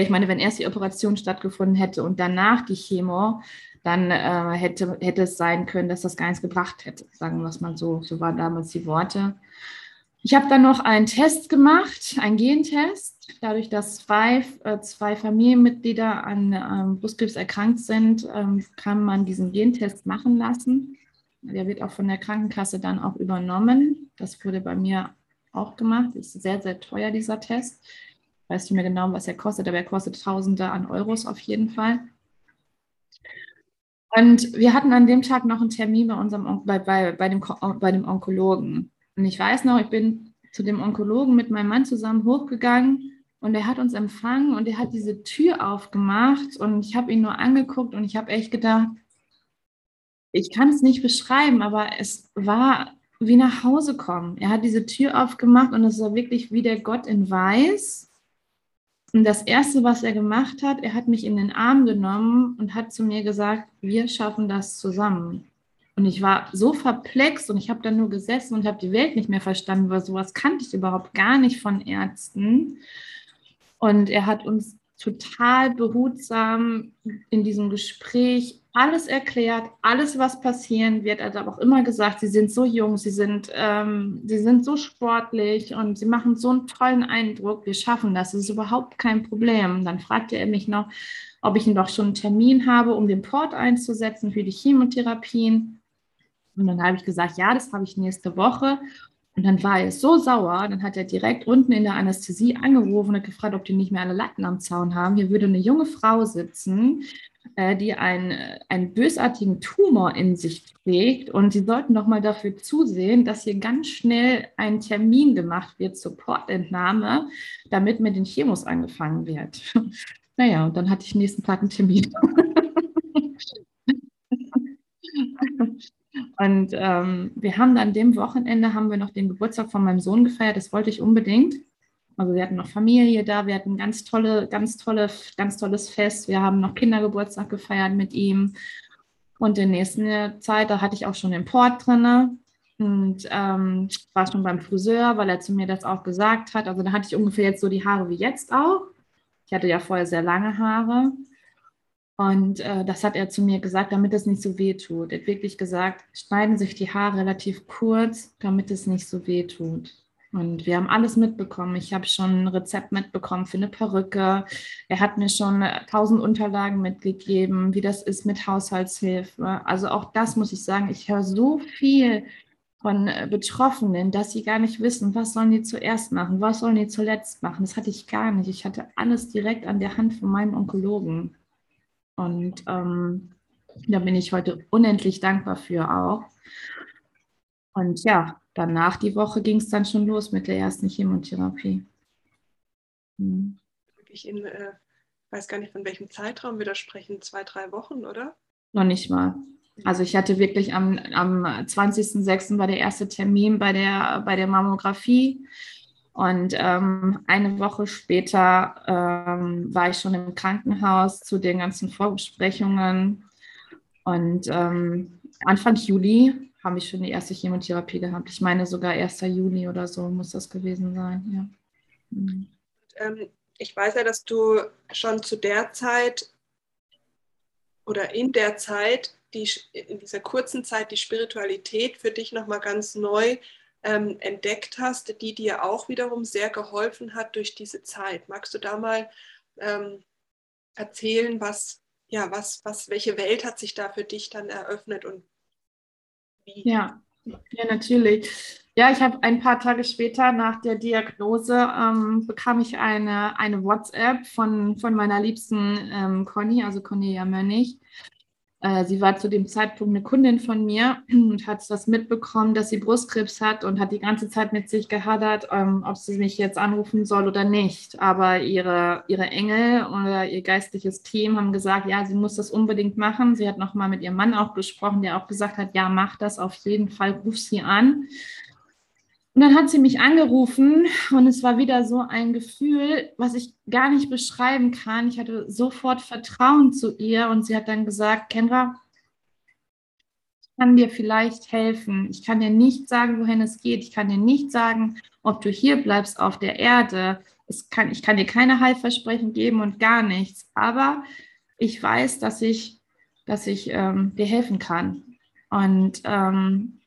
ich meine, wenn erst die Operation stattgefunden hätte und danach die Chemo, dann äh, hätte, hätte es sein können, dass das gar nichts gebracht hätte. Sagen wir es mal so. So waren damals die Worte. Ich habe dann noch einen Test gemacht, einen Gentest. Dadurch, dass zwei, äh, zwei Familienmitglieder an ähm, Brustkrebs erkrankt sind, ähm, kann man diesen Gentest machen lassen. Der wird auch von der Krankenkasse dann auch übernommen. Das wurde bei mir auch gemacht. Ist sehr, sehr teuer, dieser Test. Weiß nicht mehr genau, was er kostet, aber er kostet Tausende an Euros auf jeden Fall. Und wir hatten an dem Tag noch einen Termin bei, unserem, bei, bei, bei, dem, bei dem Onkologen. Und ich weiß noch, ich bin zu dem Onkologen mit meinem Mann zusammen hochgegangen und er hat uns empfangen und er hat diese Tür aufgemacht und ich habe ihn nur angeguckt und ich habe echt gedacht, ich kann es nicht beschreiben, aber es war wie nach Hause kommen. Er hat diese Tür aufgemacht und es war wirklich wie der Gott in Weiß. Und das Erste, was er gemacht hat, er hat mich in den Arm genommen und hat zu mir gesagt, wir schaffen das zusammen. Und ich war so perplex und ich habe dann nur gesessen und habe die Welt nicht mehr verstanden, weil sowas kannte ich überhaupt gar nicht von Ärzten. Und er hat uns total behutsam in diesem Gespräch alles erklärt, alles, was passieren wird. Aber auch immer gesagt, sie sind so jung, sie sind, ähm, sie sind so sportlich und sie machen so einen tollen Eindruck. Wir schaffen das, das ist überhaupt kein Problem. Dann fragte er mich noch, ob ich noch schon einen Termin habe, um den Port einzusetzen für die Chemotherapien. Und dann habe ich gesagt, ja, das habe ich nächste Woche. Und dann war er so sauer, dann hat er direkt unten in der Anästhesie angerufen und gefragt, ob die nicht mehr alle Latten am Zaun haben. Hier würde eine junge Frau sitzen, die einen, einen bösartigen Tumor in sich trägt. Und sie sollten doch mal dafür zusehen, dass hier ganz schnell ein Termin gemacht wird zur Portentnahme, damit mit den Chemos angefangen wird. naja, und dann hatte ich nächsten Tag einen Termin. Und ähm, wir haben dann dem Wochenende haben wir noch den Geburtstag von meinem Sohn gefeiert. Das wollte ich unbedingt. Also wir hatten noch Familie da, wir hatten ganz tolle, ganz tolle, ganz tolles Fest. Wir haben noch Kindergeburtstag gefeiert mit ihm. Und in der nächsten Zeit, da hatte ich auch schon den Port drin und ähm, war schon beim Friseur, weil er zu mir das auch gesagt hat. Also da hatte ich ungefähr jetzt so die Haare wie jetzt auch. Ich hatte ja vorher sehr lange Haare. Und äh, das hat er zu mir gesagt, damit es nicht so weh tut. Er hat wirklich gesagt, schneiden sich die Haare relativ kurz, damit es nicht so weh tut. Und wir haben alles mitbekommen. Ich habe schon ein Rezept mitbekommen für eine Perücke. Er hat mir schon tausend Unterlagen mitgegeben, wie das ist mit Haushaltshilfe. Also auch das muss ich sagen, ich höre so viel von äh, Betroffenen, dass sie gar nicht wissen, was sollen die zuerst machen, was sollen die zuletzt machen. Das hatte ich gar nicht. Ich hatte alles direkt an der Hand von meinem Onkologen. Und ähm, da bin ich heute unendlich dankbar für auch. Und ja, danach die Woche ging es dann schon los mit der ersten Chemotherapie. Hm. Wirklich in, äh, weiß gar nicht, von welchem Zeitraum wir da sprechen, zwei, drei Wochen, oder? Noch nicht mal. Also ich hatte wirklich am, am 20.06. war der erste Termin bei der, bei der Mammographie. Und ähm, eine Woche später ähm, war ich schon im Krankenhaus zu den ganzen Vorbesprechungen. Und ähm, Anfang Juli habe ich schon die erste Chemotherapie gehabt. Ich meine sogar 1. Juli oder so muss das gewesen sein. Ja. Mhm. ich weiß ja, dass du schon zu der Zeit oder in der Zeit, die, in dieser kurzen Zeit, die Spiritualität für dich nochmal ganz neu ähm, entdeckt hast, die dir auch wiederum sehr geholfen hat durch diese Zeit. Magst du da mal ähm, erzählen, was, ja, was, was, welche Welt hat sich da für dich dann eröffnet und? Ja, ja, natürlich. Ja, ich habe ein paar Tage später nach der Diagnose ähm, bekam ich eine, eine WhatsApp von, von meiner liebsten ähm, Conny, also Cornelia Mönnig. Äh, sie war zu dem Zeitpunkt eine Kundin von mir und hat das mitbekommen, dass sie Brustkrebs hat und hat die ganze Zeit mit sich gehadert, ähm, ob sie mich jetzt anrufen soll oder nicht. Aber ihre, ihre Engel oder ihr geistliches Team haben gesagt, ja, sie muss das unbedingt machen. Sie hat nochmal mit ihrem Mann auch gesprochen, der auch gesagt hat, ja, mach das auf jeden Fall, ruf sie an. Und dann hat sie mich angerufen und es war wieder so ein Gefühl, was ich gar nicht beschreiben kann. Ich hatte sofort Vertrauen zu ihr und sie hat dann gesagt, Kendra, ich kann dir vielleicht helfen. Ich kann dir nicht sagen, wohin es geht. Ich kann dir nicht sagen, ob du hier bleibst auf der Erde. Kann, ich kann dir keine Heilversprechen geben und gar nichts. Aber ich weiß, dass ich, dass ich ähm, dir helfen kann. Und ähm,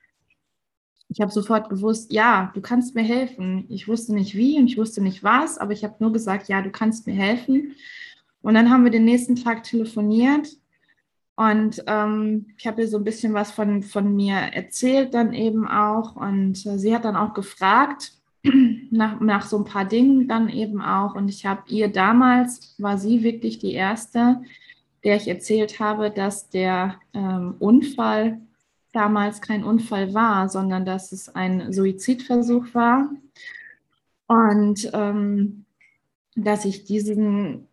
ich habe sofort gewusst, ja, du kannst mir helfen. Ich wusste nicht wie und ich wusste nicht was, aber ich habe nur gesagt, ja, du kannst mir helfen. Und dann haben wir den nächsten Tag telefoniert und ähm, ich habe ihr so ein bisschen was von, von mir erzählt dann eben auch. Und äh, sie hat dann auch gefragt nach, nach so ein paar Dingen dann eben auch. Und ich habe ihr damals, war sie wirklich die Erste, der ich erzählt habe, dass der ähm, Unfall damals kein Unfall war, sondern dass es ein Suizidversuch war. Und ähm, dass ich diesen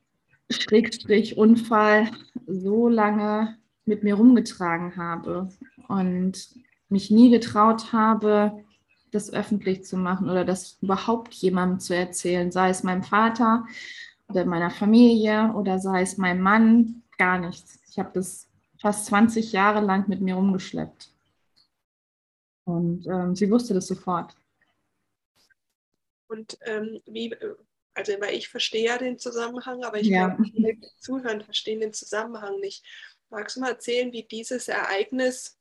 Schrägstrich Unfall so lange mit mir rumgetragen habe und mich nie getraut habe, das öffentlich zu machen oder das überhaupt jemandem zu erzählen, sei es meinem Vater oder meiner Familie oder sei es meinem Mann, gar nichts. Ich habe das fast 20 Jahre lang mit mir rumgeschleppt. Und ähm, sie wusste das sofort. Und ähm, wie, also weil ich verstehe ja den Zusammenhang, aber ich ja. glaube, die Zuhören verstehen den Zusammenhang nicht. Magst du mal erzählen, wie dieses Ereignis,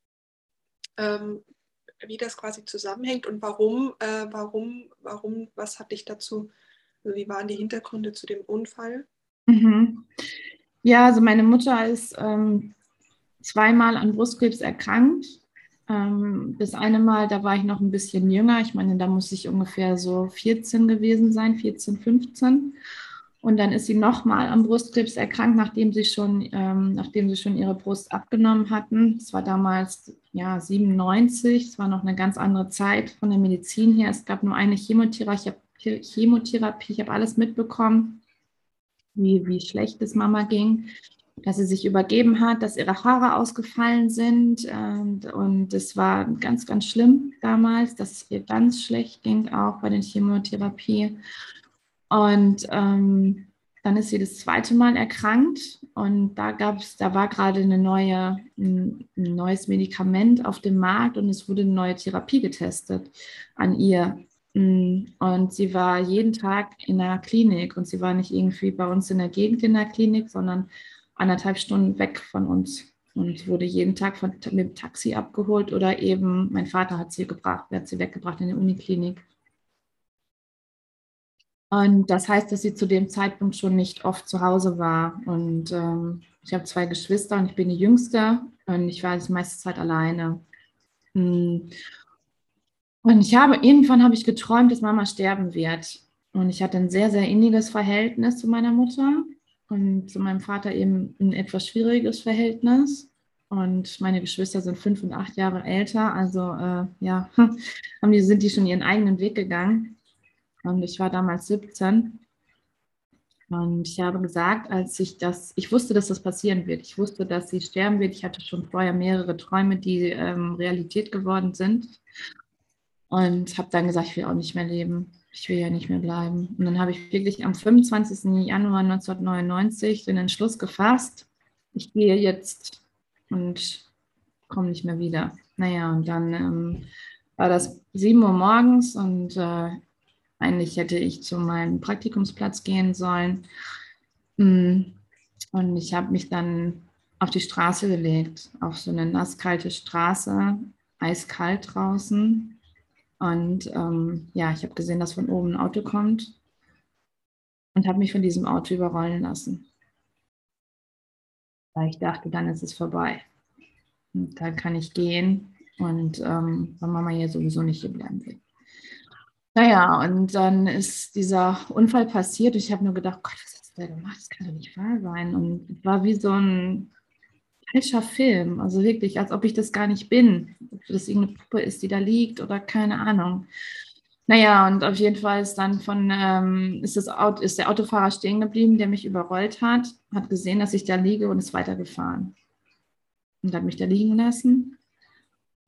ähm, wie das quasi zusammenhängt und warum, äh, warum, warum, was hat dich dazu, also wie waren die Hintergründe zu dem Unfall? Mhm. Ja, also meine Mutter ist ähm, zweimal an Brustkrebs erkrankt das eine Mal, da war ich noch ein bisschen jünger. Ich meine, da muss ich ungefähr so 14 gewesen sein, 14, 15. Und dann ist sie nochmal am Brustkrebs erkrankt, nachdem sie schon, ähm, nachdem sie schon ihre Brust abgenommen hatten. Es war damals ja 97. Es war noch eine ganz andere Zeit von der Medizin her. Es gab nur eine Chemotherapie. Ich habe Chemotherapie, ich habe alles mitbekommen, wie, wie schlecht es Mama ging dass sie sich übergeben hat, dass ihre Haare ausgefallen sind. Und, und es war ganz, ganz schlimm damals, dass es ihr ganz schlecht ging, auch bei der Chemotherapie. Und ähm, dann ist sie das zweite Mal erkrankt und da gab es, da war gerade eine neue, ein, ein neues Medikament auf dem Markt und es wurde eine neue Therapie getestet an ihr. Und sie war jeden Tag in der Klinik und sie war nicht irgendwie bei uns in der Gegend in der Klinik, sondern anderthalb Stunden weg von uns und wurde jeden Tag von, mit dem Taxi abgeholt oder eben mein Vater hat sie gebracht, hat sie weggebracht in die Uniklinik. Und das heißt, dass sie zu dem Zeitpunkt schon nicht oft zu Hause war. Und ähm, ich habe zwei Geschwister und ich bin die Jüngste und ich war die meiste Zeit alleine. Hm. Und ich habe, irgendwann habe ich geträumt, dass Mama sterben wird. Und ich hatte ein sehr, sehr inniges Verhältnis zu meiner Mutter und zu meinem Vater eben ein etwas schwieriges Verhältnis. Und meine Geschwister sind fünf und acht Jahre älter. Also äh, ja, haben die, sind die schon ihren eigenen Weg gegangen. Und ich war damals 17. Und ich habe gesagt, als ich das, ich wusste, dass das passieren wird. Ich wusste, dass sie sterben wird. Ich hatte schon vorher mehrere Träume, die ähm, Realität geworden sind. Und habe dann gesagt, ich will auch nicht mehr leben ich will ja nicht mehr bleiben. Und dann habe ich wirklich am 25. Januar 1999 den Entschluss gefasst, ich gehe jetzt und komme nicht mehr wieder. Naja, und dann ähm, war das 7 Uhr morgens und äh, eigentlich hätte ich zu meinem Praktikumsplatz gehen sollen. Mm, und ich habe mich dann auf die Straße gelegt, auf so eine nasskalte Straße, eiskalt draußen. Und ähm, ja, ich habe gesehen, dass von oben ein Auto kommt und habe mich von diesem Auto überrollen lassen. Weil ich dachte, dann ist es vorbei. Und dann kann ich gehen und ähm, weil Mama hier sowieso nicht hier bleiben will. Naja, und dann ist dieser Unfall passiert. Ich habe nur gedacht, Gott, was hast du da gemacht? Das kann doch nicht wahr sein. Und es war wie so ein falscher Film. Also wirklich, als ob ich das gar nicht bin. Ob das irgendeine Puppe ist, die da liegt oder keine Ahnung. Naja, und auf jeden Fall ist dann von, ähm, ist, das Auto, ist der Autofahrer stehen geblieben, der mich überrollt hat, hat gesehen, dass ich da liege und ist weitergefahren. Und hat mich da liegen lassen.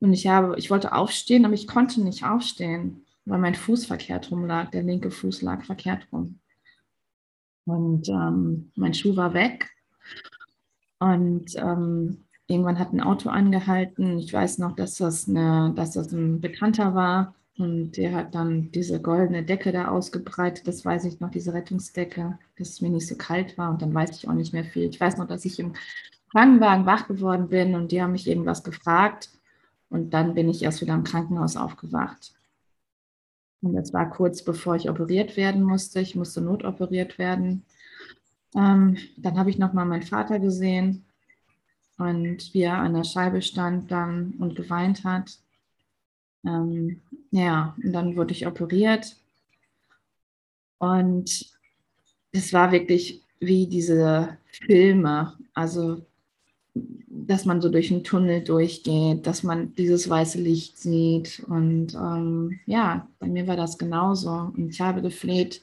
Und ich habe, ich wollte aufstehen, aber ich konnte nicht aufstehen, weil mein Fuß verkehrt rum lag. Der linke Fuß lag verkehrt rum. Und ähm, mein Schuh war weg. Und ähm, irgendwann hat ein Auto angehalten. Ich weiß noch, dass das, eine, dass das ein Bekannter war. Und der hat dann diese goldene Decke da ausgebreitet. Das weiß ich noch, diese Rettungsdecke, dass es mir nicht so kalt war. Und dann weiß ich auch nicht mehr viel. Ich weiß noch, dass ich im Krankenwagen wach geworden bin und die haben mich irgendwas gefragt. Und dann bin ich erst wieder im Krankenhaus aufgewacht. Und das war kurz bevor ich operiert werden musste. Ich musste notoperiert werden. Ähm, dann habe ich nochmal meinen Vater gesehen und wie er an der Scheibe stand dann und geweint hat. Ähm, ja, und dann wurde ich operiert. Und es war wirklich wie diese Filme, also dass man so durch einen Tunnel durchgeht, dass man dieses weiße Licht sieht. Und ähm, ja, bei mir war das genauso. Und ich habe gefleht,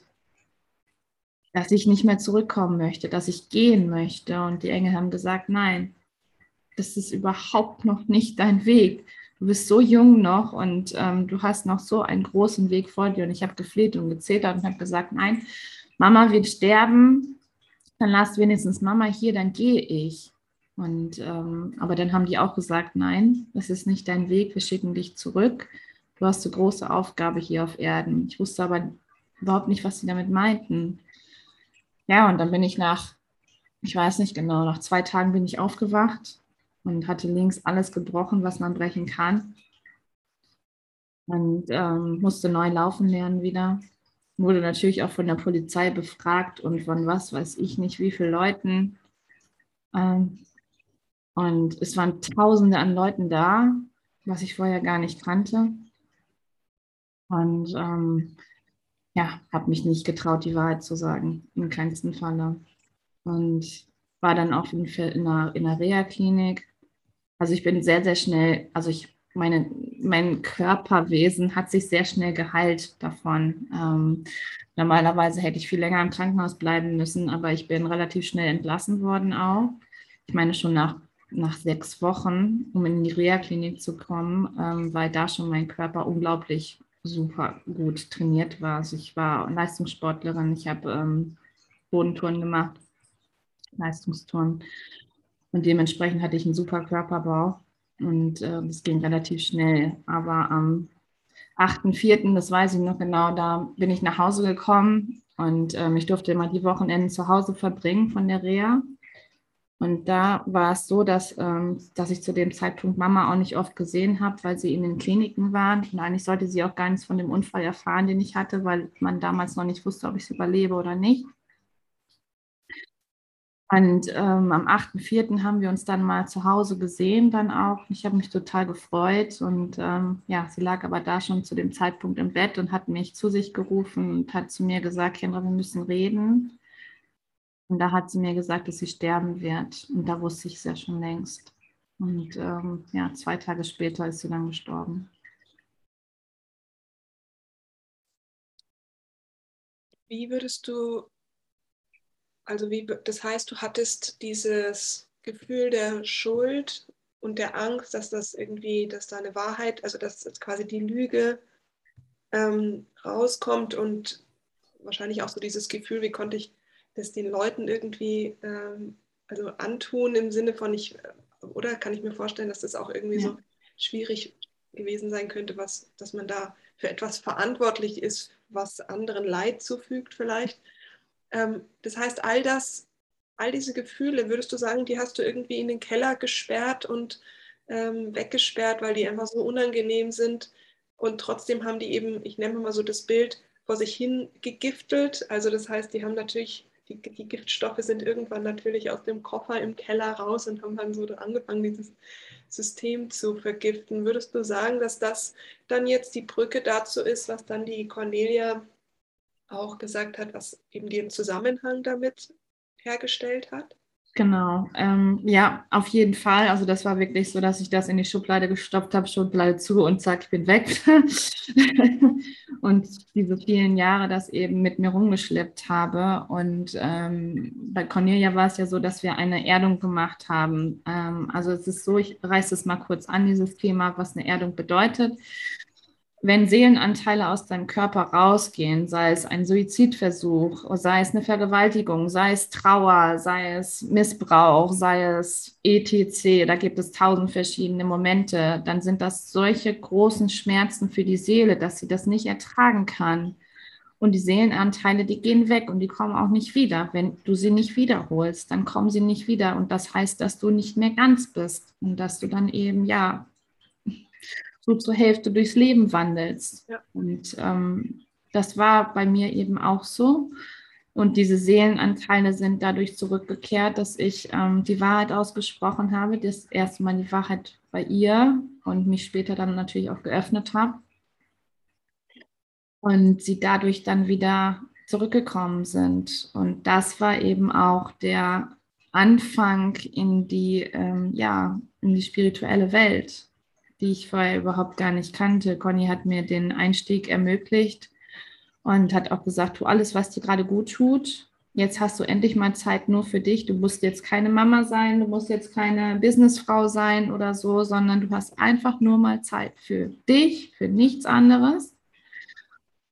dass ich nicht mehr zurückkommen möchte, dass ich gehen möchte. Und die Engel haben gesagt, nein, das ist überhaupt noch nicht dein Weg. Du bist so jung noch und ähm, du hast noch so einen großen Weg vor dir. Und ich habe gefleht und gezetert und habe gesagt, nein, Mama wird sterben, dann lass wenigstens Mama hier, dann gehe ich. Und ähm, aber dann haben die auch gesagt, nein, das ist nicht dein Weg, wir schicken dich zurück. Du hast eine große Aufgabe hier auf Erden. Ich wusste aber überhaupt nicht, was sie damit meinten. Ja, und dann bin ich nach, ich weiß nicht genau, nach zwei Tagen bin ich aufgewacht und hatte links alles gebrochen, was man brechen kann. Und ähm, musste neu laufen lernen wieder. Wurde natürlich auch von der Polizei befragt und von was weiß ich nicht, wie vielen Leuten. Ähm, und es waren Tausende an Leuten da, was ich vorher gar nicht kannte. Und ähm, ja, habe mich nicht getraut, die Wahrheit zu sagen, im kleinsten Falle. Und war dann auch in, in einer, in einer Reha-Klinik. Also ich bin sehr, sehr schnell, also ich meine, mein Körperwesen hat sich sehr schnell geheilt davon. Ähm, normalerweise hätte ich viel länger im Krankenhaus bleiben müssen, aber ich bin relativ schnell entlassen worden auch. Ich meine schon nach, nach sechs Wochen, um in die Reha-Klinik zu kommen, ähm, weil da schon mein Körper unglaublich super gut trainiert war. Also ich war Leistungssportlerin, ich habe ähm, Bodentouren gemacht, Leistungstouren. Und dementsprechend hatte ich einen super Körperbau und äh, das ging relativ schnell. Aber am 8.4., das weiß ich noch genau, da bin ich nach Hause gekommen und ähm, ich durfte immer die Wochenenden zu Hause verbringen von der Reha. Und da war es so, dass, ähm, dass ich zu dem Zeitpunkt Mama auch nicht oft gesehen habe, weil sie in den Kliniken waren. Und eigentlich sollte sie auch gar nichts von dem Unfall erfahren, den ich hatte, weil man damals noch nicht wusste, ob ich es überlebe oder nicht. Und ähm, am 8.4. haben wir uns dann mal zu Hause gesehen, dann auch. Ich habe mich total gefreut und ähm, ja, sie lag aber da schon zu dem Zeitpunkt im Bett und hat mich zu sich gerufen und hat zu mir gesagt, Kendra, wir müssen reden. Und da hat sie mir gesagt, dass sie sterben wird. Und da wusste ich es ja schon längst. Und ähm, ja, zwei Tage später ist sie dann gestorben. Wie würdest du, also wie, das heißt, du hattest dieses Gefühl der Schuld und der Angst, dass das irgendwie, dass da eine Wahrheit, also dass quasi die Lüge ähm, rauskommt und wahrscheinlich auch so dieses Gefühl, wie konnte ich das den Leuten irgendwie ähm, also antun im Sinne von ich, oder kann ich mir vorstellen, dass das auch irgendwie ja. so schwierig gewesen sein könnte, was, dass man da für etwas verantwortlich ist, was anderen Leid zufügt vielleicht. Ähm, das heißt, all das, all diese Gefühle, würdest du sagen, die hast du irgendwie in den Keller gesperrt und ähm, weggesperrt, weil die einfach so unangenehm sind und trotzdem haben die eben, ich nenne mal so das Bild, vor sich hin gegiftelt. Also das heißt, die haben natürlich die, die, Giftstoffe sind irgendwann natürlich aus dem Koffer im Keller raus und haben dann so angefangen, dieses System zu vergiften. Würdest du sagen, dass das dann jetzt die Brücke dazu ist, was dann die Cornelia auch gesagt hat, was eben den Zusammenhang damit hergestellt hat? Genau, ähm, ja, auf jeden Fall. Also das war wirklich so, dass ich das in die Schublade gestopft habe, Schublade zu und zack, ich bin weg. und diese vielen Jahre das eben mit mir rumgeschleppt habe. Und ähm, bei Cornelia war es ja so, dass wir eine Erdung gemacht haben. Ähm, also es ist so, ich reiße es mal kurz an, dieses Thema, was eine Erdung bedeutet wenn Seelenanteile aus deinem Körper rausgehen, sei es ein Suizidversuch, sei es eine Vergewaltigung, sei es Trauer, sei es Missbrauch, sei es ETC, da gibt es tausend verschiedene Momente, dann sind das solche großen Schmerzen für die Seele, dass sie das nicht ertragen kann. Und die Seelenanteile, die gehen weg und die kommen auch nicht wieder. Wenn du sie nicht wiederholst, dann kommen sie nicht wieder. Und das heißt, dass du nicht mehr ganz bist und dass du dann eben, ja, so zur Hälfte durchs Leben wandelst. Ja. Und ähm, das war bei mir eben auch so. Und diese Seelenanteile sind dadurch zurückgekehrt, dass ich ähm, die Wahrheit ausgesprochen habe, das erste Mal die Wahrheit bei ihr und mich später dann natürlich auch geöffnet habe. Und sie dadurch dann wieder zurückgekommen sind. Und das war eben auch der Anfang in die, ähm, ja, in die spirituelle Welt, die ich vorher überhaupt gar nicht kannte. Conny hat mir den Einstieg ermöglicht und hat auch gesagt, tu alles, was dir gerade gut tut. Jetzt hast du endlich mal Zeit nur für dich. Du musst jetzt keine Mama sein, du musst jetzt keine Businessfrau sein oder so, sondern du hast einfach nur mal Zeit für dich, für nichts anderes.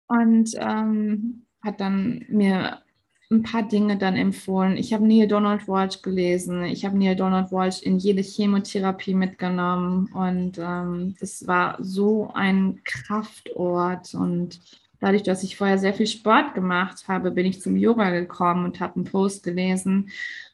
Und ähm, hat dann mir ein paar Dinge dann empfohlen. Ich habe Neil Donald Walsh gelesen. Ich habe Neil Donald Walsh in jede Chemotherapie mitgenommen. Und ähm, es war so ein Kraftort. Und dadurch, dass ich vorher sehr viel Sport gemacht habe, bin ich zum Yoga gekommen und habe einen Post gelesen,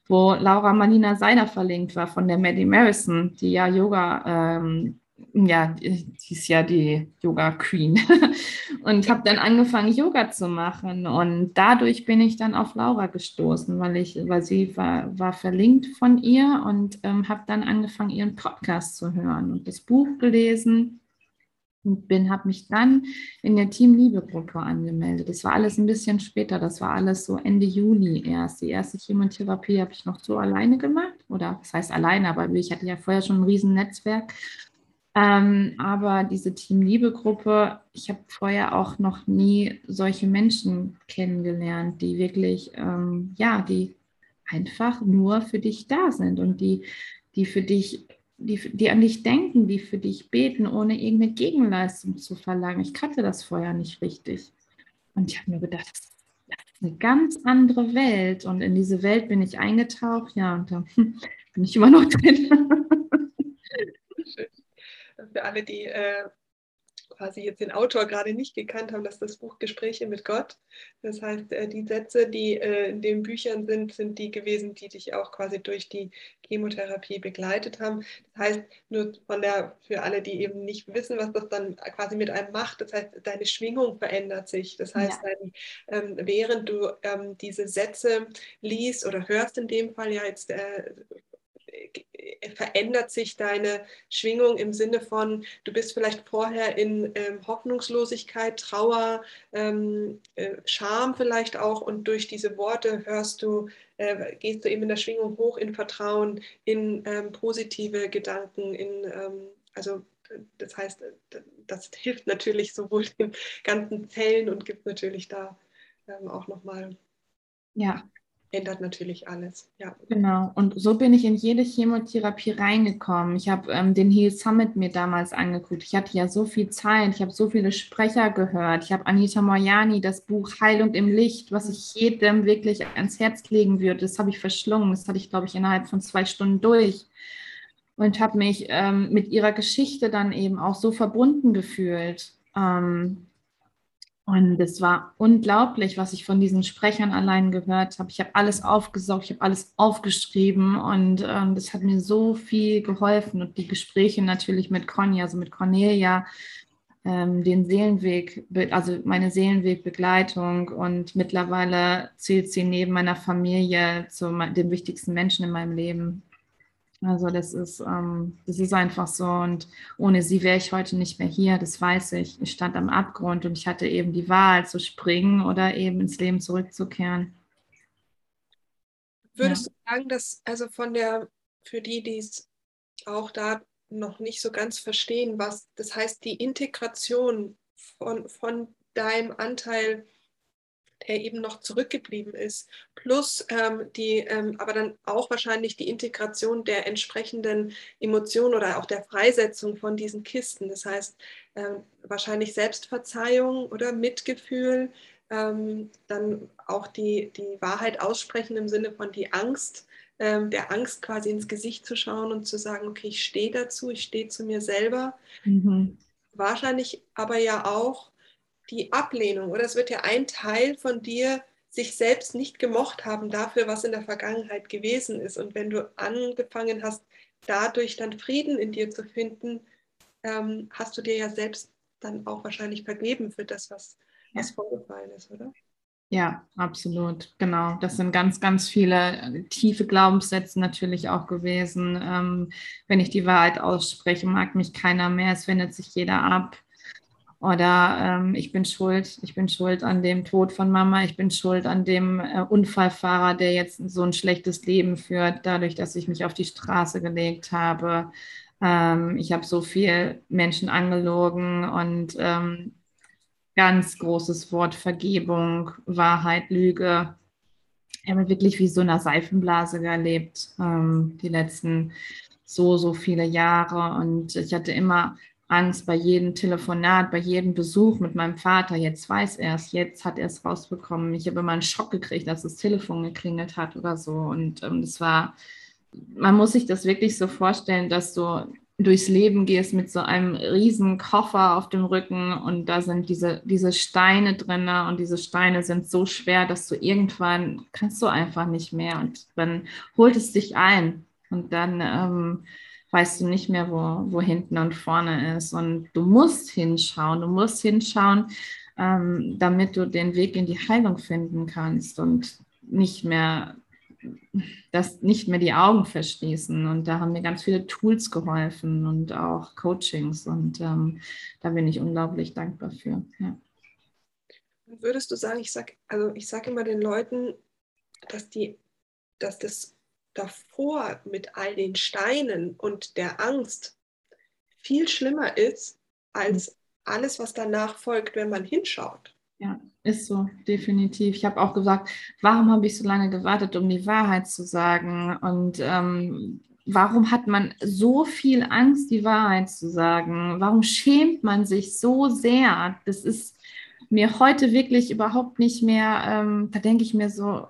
wo Laura Marlina Seiler verlinkt war von der Maddie Marison, die ja Yoga, ähm, ja, die ist ja die Yoga Queen. und habe dann angefangen, Yoga zu machen. Und dadurch bin ich dann auf Laura gestoßen, weil ich, weil sie war, war verlinkt von ihr und ähm, habe dann angefangen, ihren Podcast zu hören und das Buch gelesen und bin, habe mich dann in der Team Liebe Gruppe angemeldet. Das war alles ein bisschen später, das war alles so Ende Juli erst. Die erste Chemotherapie habe ich noch so alleine gemacht oder das heißt alleine, aber ich hatte ja vorher schon ein riesen Netzwerk. Ähm, aber diese Team Liebe Gruppe, ich habe vorher auch noch nie solche Menschen kennengelernt, die wirklich, ähm, ja, die einfach nur für dich da sind und die, die für dich die, die an dich denken, die für dich beten, ohne irgendeine Gegenleistung zu verlangen. Ich kannte das vorher nicht richtig. Und ich habe mir gedacht, das ist eine ganz andere Welt. Und in diese Welt bin ich eingetaucht, ja, und da bin ich immer noch drin. Für alle, die äh, quasi jetzt den Autor gerade nicht gekannt haben, dass das Buch Gespräche mit Gott. Das heißt, äh, die Sätze, die äh, in den Büchern sind, sind die gewesen, die dich auch quasi durch die Chemotherapie begleitet haben. Das heißt, nur von der, für alle, die eben nicht wissen, was das dann quasi mit einem macht, das heißt, deine Schwingung verändert sich. Das heißt, ja. ähm, während du ähm, diese Sätze liest oder hörst in dem Fall ja jetzt äh, verändert sich deine Schwingung im Sinne von, du bist vielleicht vorher in ähm, Hoffnungslosigkeit, Trauer, ähm, äh, Scham vielleicht auch und durch diese Worte hörst du, äh, gehst du eben in der Schwingung hoch in Vertrauen, in ähm, positive Gedanken, in, ähm, also das heißt, das hilft natürlich sowohl den ganzen Zellen und gibt natürlich da ähm, auch nochmal ja ändert natürlich alles. Ja. Genau. Und so bin ich in jede Chemotherapie reingekommen. Ich habe ähm, den Heal Summit mir damals angeguckt. Ich hatte ja so viel Zeit. Ich habe so viele Sprecher gehört. Ich habe Anita Moyani, das Buch Heilung im Licht, was ich jedem wirklich ans Herz legen würde. Das habe ich verschlungen. Das hatte ich, glaube ich, innerhalb von zwei Stunden durch. Und habe mich ähm, mit ihrer Geschichte dann eben auch so verbunden gefühlt. Ähm, und es war unglaublich, was ich von diesen Sprechern allein gehört habe. Ich habe alles aufgesaugt, ich habe alles aufgeschrieben und ähm, das hat mir so viel geholfen. Und die Gespräche natürlich mit Conny, also mit Cornelia, ähm, den Seelenweg, also meine Seelenwegbegleitung und mittlerweile zählt sie neben meiner Familie zu den wichtigsten Menschen in meinem Leben. Also das ist, ähm, das ist einfach so. Und ohne sie wäre ich heute nicht mehr hier, das weiß ich. Ich stand am Abgrund und ich hatte eben die Wahl zu springen oder eben ins Leben zurückzukehren. Würdest ja. du sagen, dass also von der, für die, die es auch da noch nicht so ganz verstehen, was das heißt, die Integration von, von deinem Anteil der eben noch zurückgeblieben ist, plus ähm, die, ähm, aber dann auch wahrscheinlich die Integration der entsprechenden Emotionen oder auch der Freisetzung von diesen Kisten. Das heißt, ähm, wahrscheinlich Selbstverzeihung oder Mitgefühl, ähm, dann auch die, die Wahrheit aussprechen im Sinne von die Angst, ähm, der Angst quasi ins Gesicht zu schauen und zu sagen, okay, ich stehe dazu, ich stehe zu mir selber. Mhm. Wahrscheinlich aber ja auch die Ablehnung oder es wird ja ein Teil von dir sich selbst nicht gemocht haben dafür, was in der Vergangenheit gewesen ist. Und wenn du angefangen hast, dadurch dann Frieden in dir zu finden, ähm, hast du dir ja selbst dann auch wahrscheinlich vergeben für das, was, was vorgefallen ist, oder? Ja, absolut, genau. Das sind ganz, ganz viele äh, tiefe Glaubenssätze natürlich auch gewesen. Ähm, wenn ich die Wahrheit ausspreche, mag mich keiner mehr, es wendet sich jeder ab. Oder ähm, ich bin schuld, ich bin schuld an dem Tod von Mama, ich bin schuld an dem äh, Unfallfahrer, der jetzt so ein schlechtes Leben führt, dadurch, dass ich mich auf die Straße gelegt habe. Ähm, ich habe so viel Menschen angelogen und ähm, ganz großes Wort Vergebung, Wahrheit, Lüge. Ich habe wirklich wie so einer Seifenblase gelebt, ähm, die letzten so, so viele Jahre. Und ich hatte immer Angst bei jedem Telefonat, bei jedem Besuch mit meinem Vater. Jetzt weiß er es, jetzt hat er es rausbekommen. Ich habe immer einen Schock gekriegt, dass das Telefon geklingelt hat oder so. Und ähm, das war, man muss sich das wirklich so vorstellen, dass du durchs Leben gehst mit so einem riesen Koffer auf dem Rücken und da sind diese, diese Steine drin und diese Steine sind so schwer, dass du irgendwann kannst du einfach nicht mehr und dann holt es dich ein und dann ähm, weißt du nicht mehr, wo, wo hinten und vorne ist und du musst hinschauen, du musst hinschauen, ähm, damit du den Weg in die Heilung finden kannst und nicht mehr das nicht mehr die Augen verschließen. Und da haben mir ganz viele Tools geholfen und auch Coachings. Und ähm, da bin ich unglaublich dankbar für. Ja. Würdest du sagen, ich sage also ich sag immer den Leuten, dass, die, dass das davor mit all den Steinen und der Angst viel schlimmer ist als alles, was danach folgt, wenn man hinschaut. Ja, ist so, definitiv. Ich habe auch gesagt, warum habe ich so lange gewartet, um die Wahrheit zu sagen? Und ähm, warum hat man so viel Angst, die Wahrheit zu sagen? Warum schämt man sich so sehr? Das ist mir heute wirklich überhaupt nicht mehr, ähm, da denke ich mir so,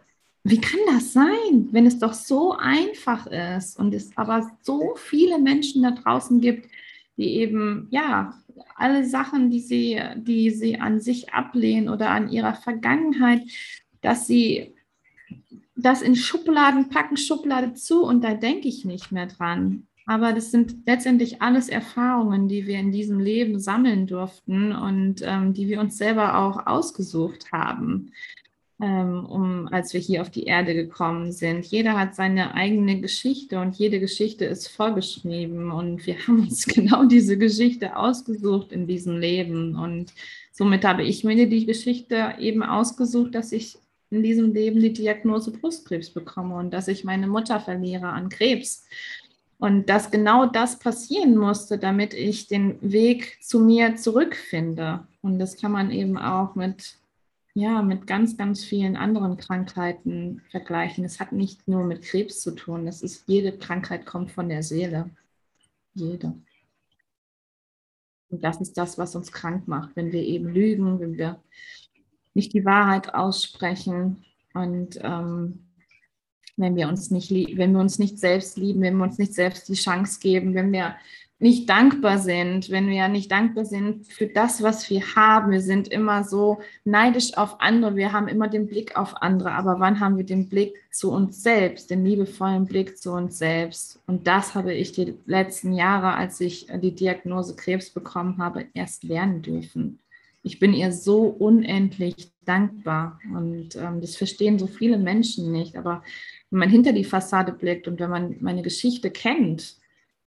wie kann das sein, wenn es doch so einfach ist und es aber so viele Menschen da draußen gibt, die eben, ja, alle Sachen, die sie, die sie an sich ablehnen oder an ihrer Vergangenheit, dass sie das in Schubladen packen, Schublade zu und da denke ich nicht mehr dran. Aber das sind letztendlich alles Erfahrungen, die wir in diesem Leben sammeln durften und ähm, die wir uns selber auch ausgesucht haben um, als wir hier auf die Erde gekommen sind. Jeder hat seine eigene Geschichte und jede Geschichte ist vorgeschrieben und wir haben uns genau diese Geschichte ausgesucht in diesem Leben und somit habe ich mir die Geschichte eben ausgesucht, dass ich in diesem Leben die Diagnose Brustkrebs bekomme und dass ich meine Mutter verliere an Krebs. Und dass genau das passieren musste, damit ich den Weg zu mir zurückfinde. Und das kann man eben auch mit ja, mit ganz, ganz vielen anderen Krankheiten vergleichen. Es hat nicht nur mit Krebs zu tun. Es ist, jede Krankheit kommt von der Seele. Jede. Und das ist das, was uns krank macht, wenn wir eben lügen, wenn wir nicht die Wahrheit aussprechen und ähm, wenn wir uns nicht, wenn wir uns nicht selbst lieben, wenn wir uns nicht selbst die Chance geben, wenn wir nicht dankbar sind, wenn wir nicht dankbar sind für das, was wir haben. Wir sind immer so neidisch auf andere, wir haben immer den Blick auf andere, aber wann haben wir den Blick zu uns selbst, den liebevollen Blick zu uns selbst? Und das habe ich die letzten Jahre, als ich die Diagnose Krebs bekommen habe, erst lernen dürfen. Ich bin ihr so unendlich dankbar und ähm, das verstehen so viele Menschen nicht, aber wenn man hinter die Fassade blickt und wenn man meine Geschichte kennt,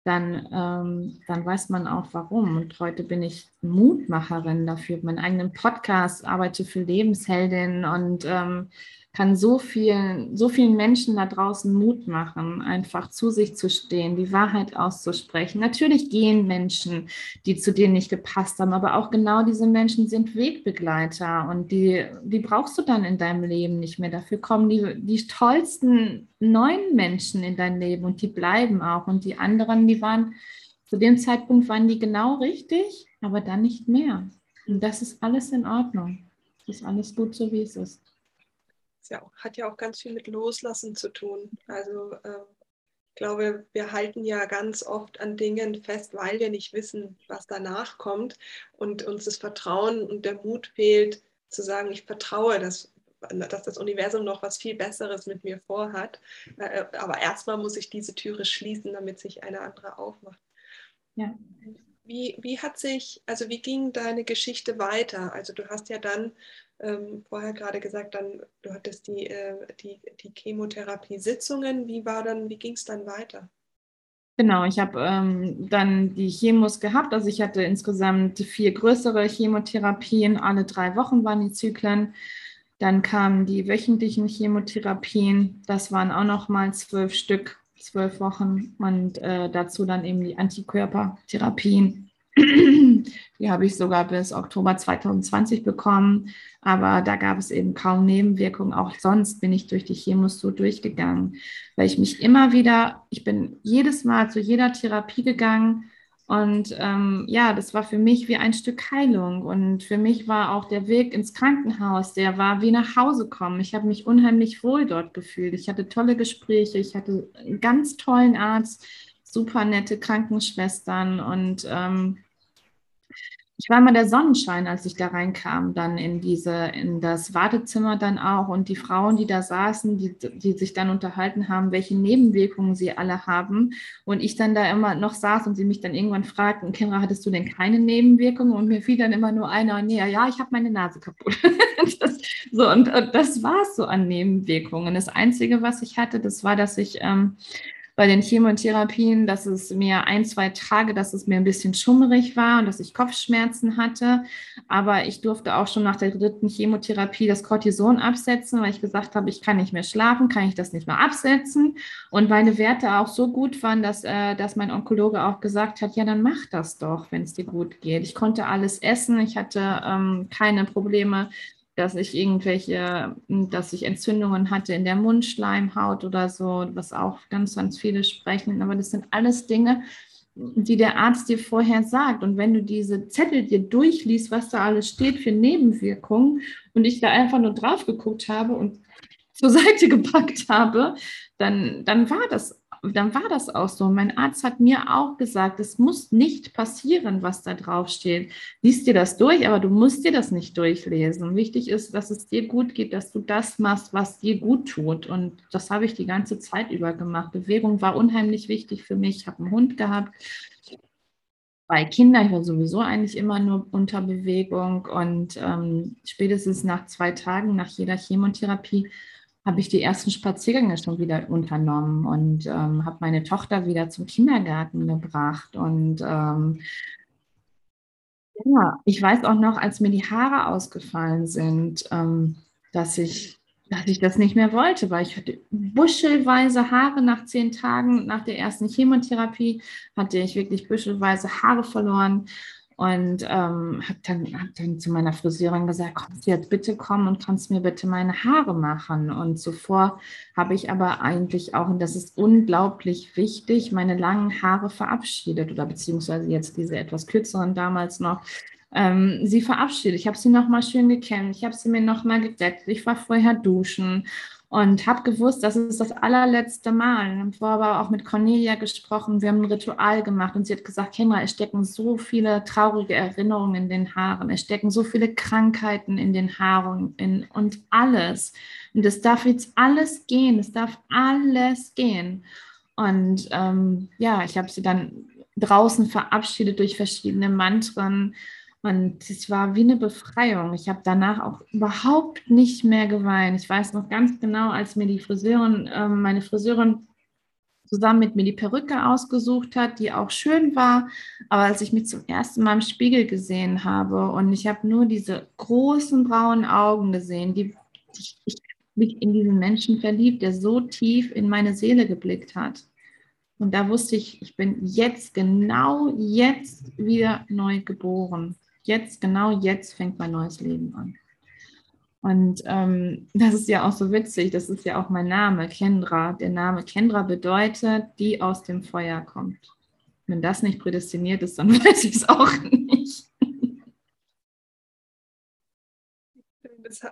dann, ähm, dann weiß man auch warum. Und heute bin ich Mutmacherin dafür, meinen eigenen Podcast, arbeite für Lebensheldin und ähm, kann so vielen, so vielen Menschen da draußen Mut machen, einfach zu sich zu stehen, die Wahrheit auszusprechen. Natürlich gehen Menschen, die zu dir nicht gepasst haben, aber auch genau diese Menschen sind Wegbegleiter und die, die brauchst du dann in deinem Leben nicht mehr. Dafür kommen die, die tollsten neuen Menschen in dein Leben und die bleiben auch. Und die anderen, die waren zu dem Zeitpunkt waren die genau richtig, aber dann nicht mehr. Und das ist alles in Ordnung. Das ist alles gut so, wie es ist ja auch, hat ja auch ganz viel mit Loslassen zu tun. Also äh, ich glaube, wir halten ja ganz oft an Dingen fest, weil wir nicht wissen, was danach kommt und uns das Vertrauen und der Mut fehlt, zu sagen, ich vertraue, dass, dass das Universum noch was viel Besseres mit mir vorhat. Äh, aber erstmal muss ich diese Türe schließen, damit sich eine andere aufmacht. Ja. Wie, wie hat sich, also wie ging deine Geschichte weiter? Also du hast ja dann ähm, vorher gerade gesagt, dann, du hattest die, äh, die, die Chemotherapie-Sitzungen. Wie war dann, wie ging es dann weiter? Genau, ich habe ähm, dann die Chemos gehabt. Also ich hatte insgesamt vier größere Chemotherapien. Alle drei Wochen waren die Zyklen. Dann kamen die wöchentlichen Chemotherapien. Das waren auch noch mal zwölf Stück, zwölf Wochen. Und äh, dazu dann eben die Antikörpertherapien. Die habe ich sogar bis Oktober 2020 bekommen, aber da gab es eben kaum Nebenwirkungen. Auch sonst bin ich durch die Chemos so durchgegangen, weil ich mich immer wieder, ich bin jedes Mal zu jeder Therapie gegangen und ähm, ja, das war für mich wie ein Stück Heilung und für mich war auch der Weg ins Krankenhaus, der war wie nach Hause kommen. Ich habe mich unheimlich wohl dort gefühlt. Ich hatte tolle Gespräche, ich hatte einen ganz tollen Arzt super nette Krankenschwestern und ähm, ich war immer der Sonnenschein, als ich da reinkam, dann in diese, in das Wartezimmer dann auch und die Frauen, die da saßen, die, die sich dann unterhalten haben, welche Nebenwirkungen sie alle haben. Und ich dann da immer noch saß und sie mich dann irgendwann fragten, Kindra, hattest du denn keine Nebenwirkungen? Und mir fiel dann immer nur einer näher, ja, ich habe meine Nase kaputt. das, so, und, und das war es so an Nebenwirkungen. Das Einzige, was ich hatte, das war, dass ich ähm, bei den Chemotherapien, dass es mir ein, zwei Tage, dass es mir ein bisschen schummerig war und dass ich Kopfschmerzen hatte. Aber ich durfte auch schon nach der dritten Chemotherapie das Cortison absetzen, weil ich gesagt habe, ich kann nicht mehr schlafen, kann ich das nicht mehr absetzen. Und meine Werte auch so gut waren, dass, äh, dass mein Onkologe auch gesagt hat, ja, dann mach das doch, wenn es dir gut geht. Ich konnte alles essen, ich hatte ähm, keine Probleme dass ich irgendwelche, dass ich Entzündungen hatte in der Mundschleimhaut oder so, was auch ganz, ganz viele sprechen. Aber das sind alles Dinge, die der Arzt dir vorher sagt. Und wenn du diese Zettel dir durchliest, was da alles steht für Nebenwirkungen und ich da einfach nur drauf geguckt habe und zur Seite gepackt habe, dann, dann war das dann war das auch so. Mein Arzt hat mir auch gesagt, es muss nicht passieren, was da drauf steht. Lies dir das durch, aber du musst dir das nicht durchlesen. Wichtig ist, dass es dir gut geht, dass du das machst, was dir gut tut. Und das habe ich die ganze Zeit über gemacht. Bewegung war unheimlich wichtig für mich. Ich habe einen Hund gehabt. Bei Kindern, ich war sowieso eigentlich immer nur unter Bewegung und ähm, spätestens nach zwei Tagen, nach jeder Chemotherapie, habe ich die ersten Spaziergänge schon wieder unternommen und ähm, habe meine Tochter wieder zum Kindergarten gebracht. Und ähm, ja, ich weiß auch noch, als mir die Haare ausgefallen sind, ähm, dass ich dass ich das nicht mehr wollte, weil ich hatte büschelweise Haare nach zehn Tagen nach der ersten Chemotherapie, hatte ich wirklich büschelweise Haare verloren und ähm, habe dann, hab dann zu meiner Friseurin gesagt, kannst du jetzt bitte kommen und kannst mir bitte meine Haare machen. Und zuvor habe ich aber eigentlich auch, und das ist unglaublich wichtig, meine langen Haare verabschiedet oder beziehungsweise jetzt diese etwas kürzeren damals noch. Ähm, sie verabschiedet. Ich habe sie nochmal schön gekämmt, ich habe sie mir nochmal gedeckt, ich war vorher duschen und habe gewusst, das ist das allerletzte Mal. Ich habe aber auch mit Cornelia gesprochen, wir haben ein Ritual gemacht und sie hat gesagt, Kendra, es stecken so viele traurige Erinnerungen in den Haaren, es stecken so viele Krankheiten in den Haaren in, und alles. Und es darf jetzt alles gehen, es darf alles gehen. Und ähm, ja, ich habe sie dann draußen verabschiedet durch verschiedene Mantren und es war wie eine Befreiung. Ich habe danach auch überhaupt nicht mehr geweint. Ich weiß noch ganz genau, als mir die Friseurin, äh, meine Friseurin zusammen mit mir die Perücke ausgesucht hat, die auch schön war. Aber als ich mich zum ersten Mal im Spiegel gesehen habe und ich habe nur diese großen braunen Augen gesehen, die ich, ich mich in diesen Menschen verliebt, der so tief in meine Seele geblickt hat. Und da wusste ich, ich bin jetzt, genau jetzt wieder neu geboren jetzt, genau jetzt fängt mein neues Leben an. Und ähm, das ist ja auch so witzig, das ist ja auch mein Name, Kendra. Der Name Kendra bedeutet, die aus dem Feuer kommt. Wenn das nicht prädestiniert ist, dann weiß ich es auch nicht.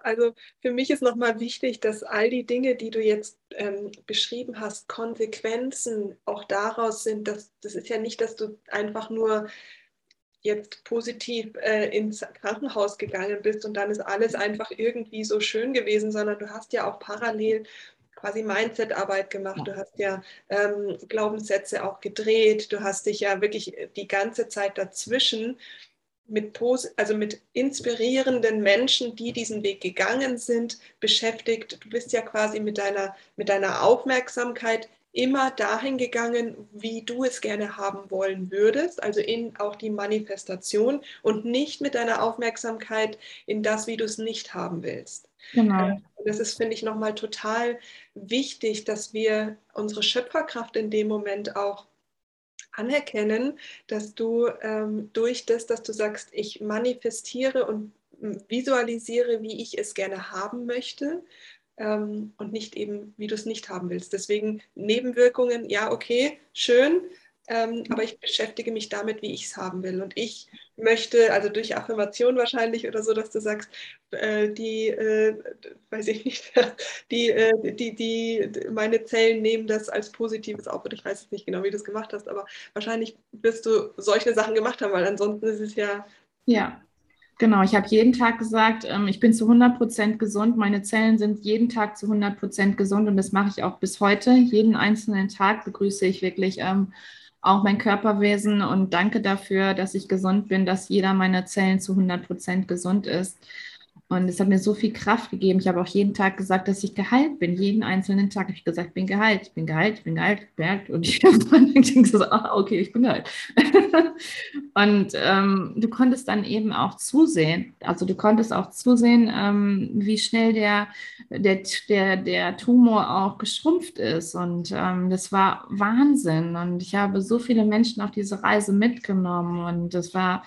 also für mich ist nochmal wichtig, dass all die Dinge, die du jetzt ähm, beschrieben hast, Konsequenzen auch daraus sind, dass das ist ja nicht, dass du einfach nur jetzt positiv äh, ins Krankenhaus gegangen bist und dann ist alles einfach irgendwie so schön gewesen, sondern du hast ja auch parallel quasi Mindset-Arbeit gemacht, du hast ja ähm, Glaubenssätze auch gedreht, du hast dich ja wirklich die ganze Zeit dazwischen mit, also mit inspirierenden Menschen, die diesen Weg gegangen sind, beschäftigt. Du bist ja quasi mit deiner, mit deiner Aufmerksamkeit immer dahin gegangen, wie du es gerne haben wollen würdest, also in auch die Manifestation und nicht mit deiner Aufmerksamkeit in das, wie du es nicht haben willst. Genau. Das ist, finde ich, nochmal total wichtig, dass wir unsere Schöpferkraft in dem Moment auch anerkennen, dass du ähm, durch das, dass du sagst, ich manifestiere und visualisiere, wie ich es gerne haben möchte, ähm, und nicht eben, wie du es nicht haben willst. Deswegen Nebenwirkungen, ja, okay, schön, ähm, aber ich beschäftige mich damit, wie ich es haben will. Und ich möchte, also durch Affirmation wahrscheinlich oder so, dass du sagst, äh, die, äh, weiß ich nicht, die, äh, die, die, meine Zellen nehmen das als Positives auf. Und ich weiß jetzt nicht genau, wie du es gemacht hast, aber wahrscheinlich wirst du solche Sachen gemacht haben, weil ansonsten ist es ja. Ja, Genau, ich habe jeden Tag gesagt, ähm, ich bin zu 100 Prozent gesund. Meine Zellen sind jeden Tag zu 100 Prozent gesund und das mache ich auch bis heute. Jeden einzelnen Tag begrüße ich wirklich ähm, auch mein Körperwesen und danke dafür, dass ich gesund bin, dass jeder meiner Zellen zu 100 Prozent gesund ist. Und es hat mir so viel Kraft gegeben. Ich habe auch jeden Tag gesagt, dass ich geheilt bin. Jeden einzelnen Tag habe ich gesagt, ich bin geheilt, ich bin geheilt, ich bin geheilt, ich bin geheilt. Und ich habe dann gesagt, ah, okay, ich bin geheilt. und ähm, du konntest dann eben auch zusehen, also du konntest auch zusehen, ähm, wie schnell der, der, der, der Tumor auch geschrumpft ist. Und ähm, das war Wahnsinn. Und ich habe so viele Menschen auf diese Reise mitgenommen. Und das war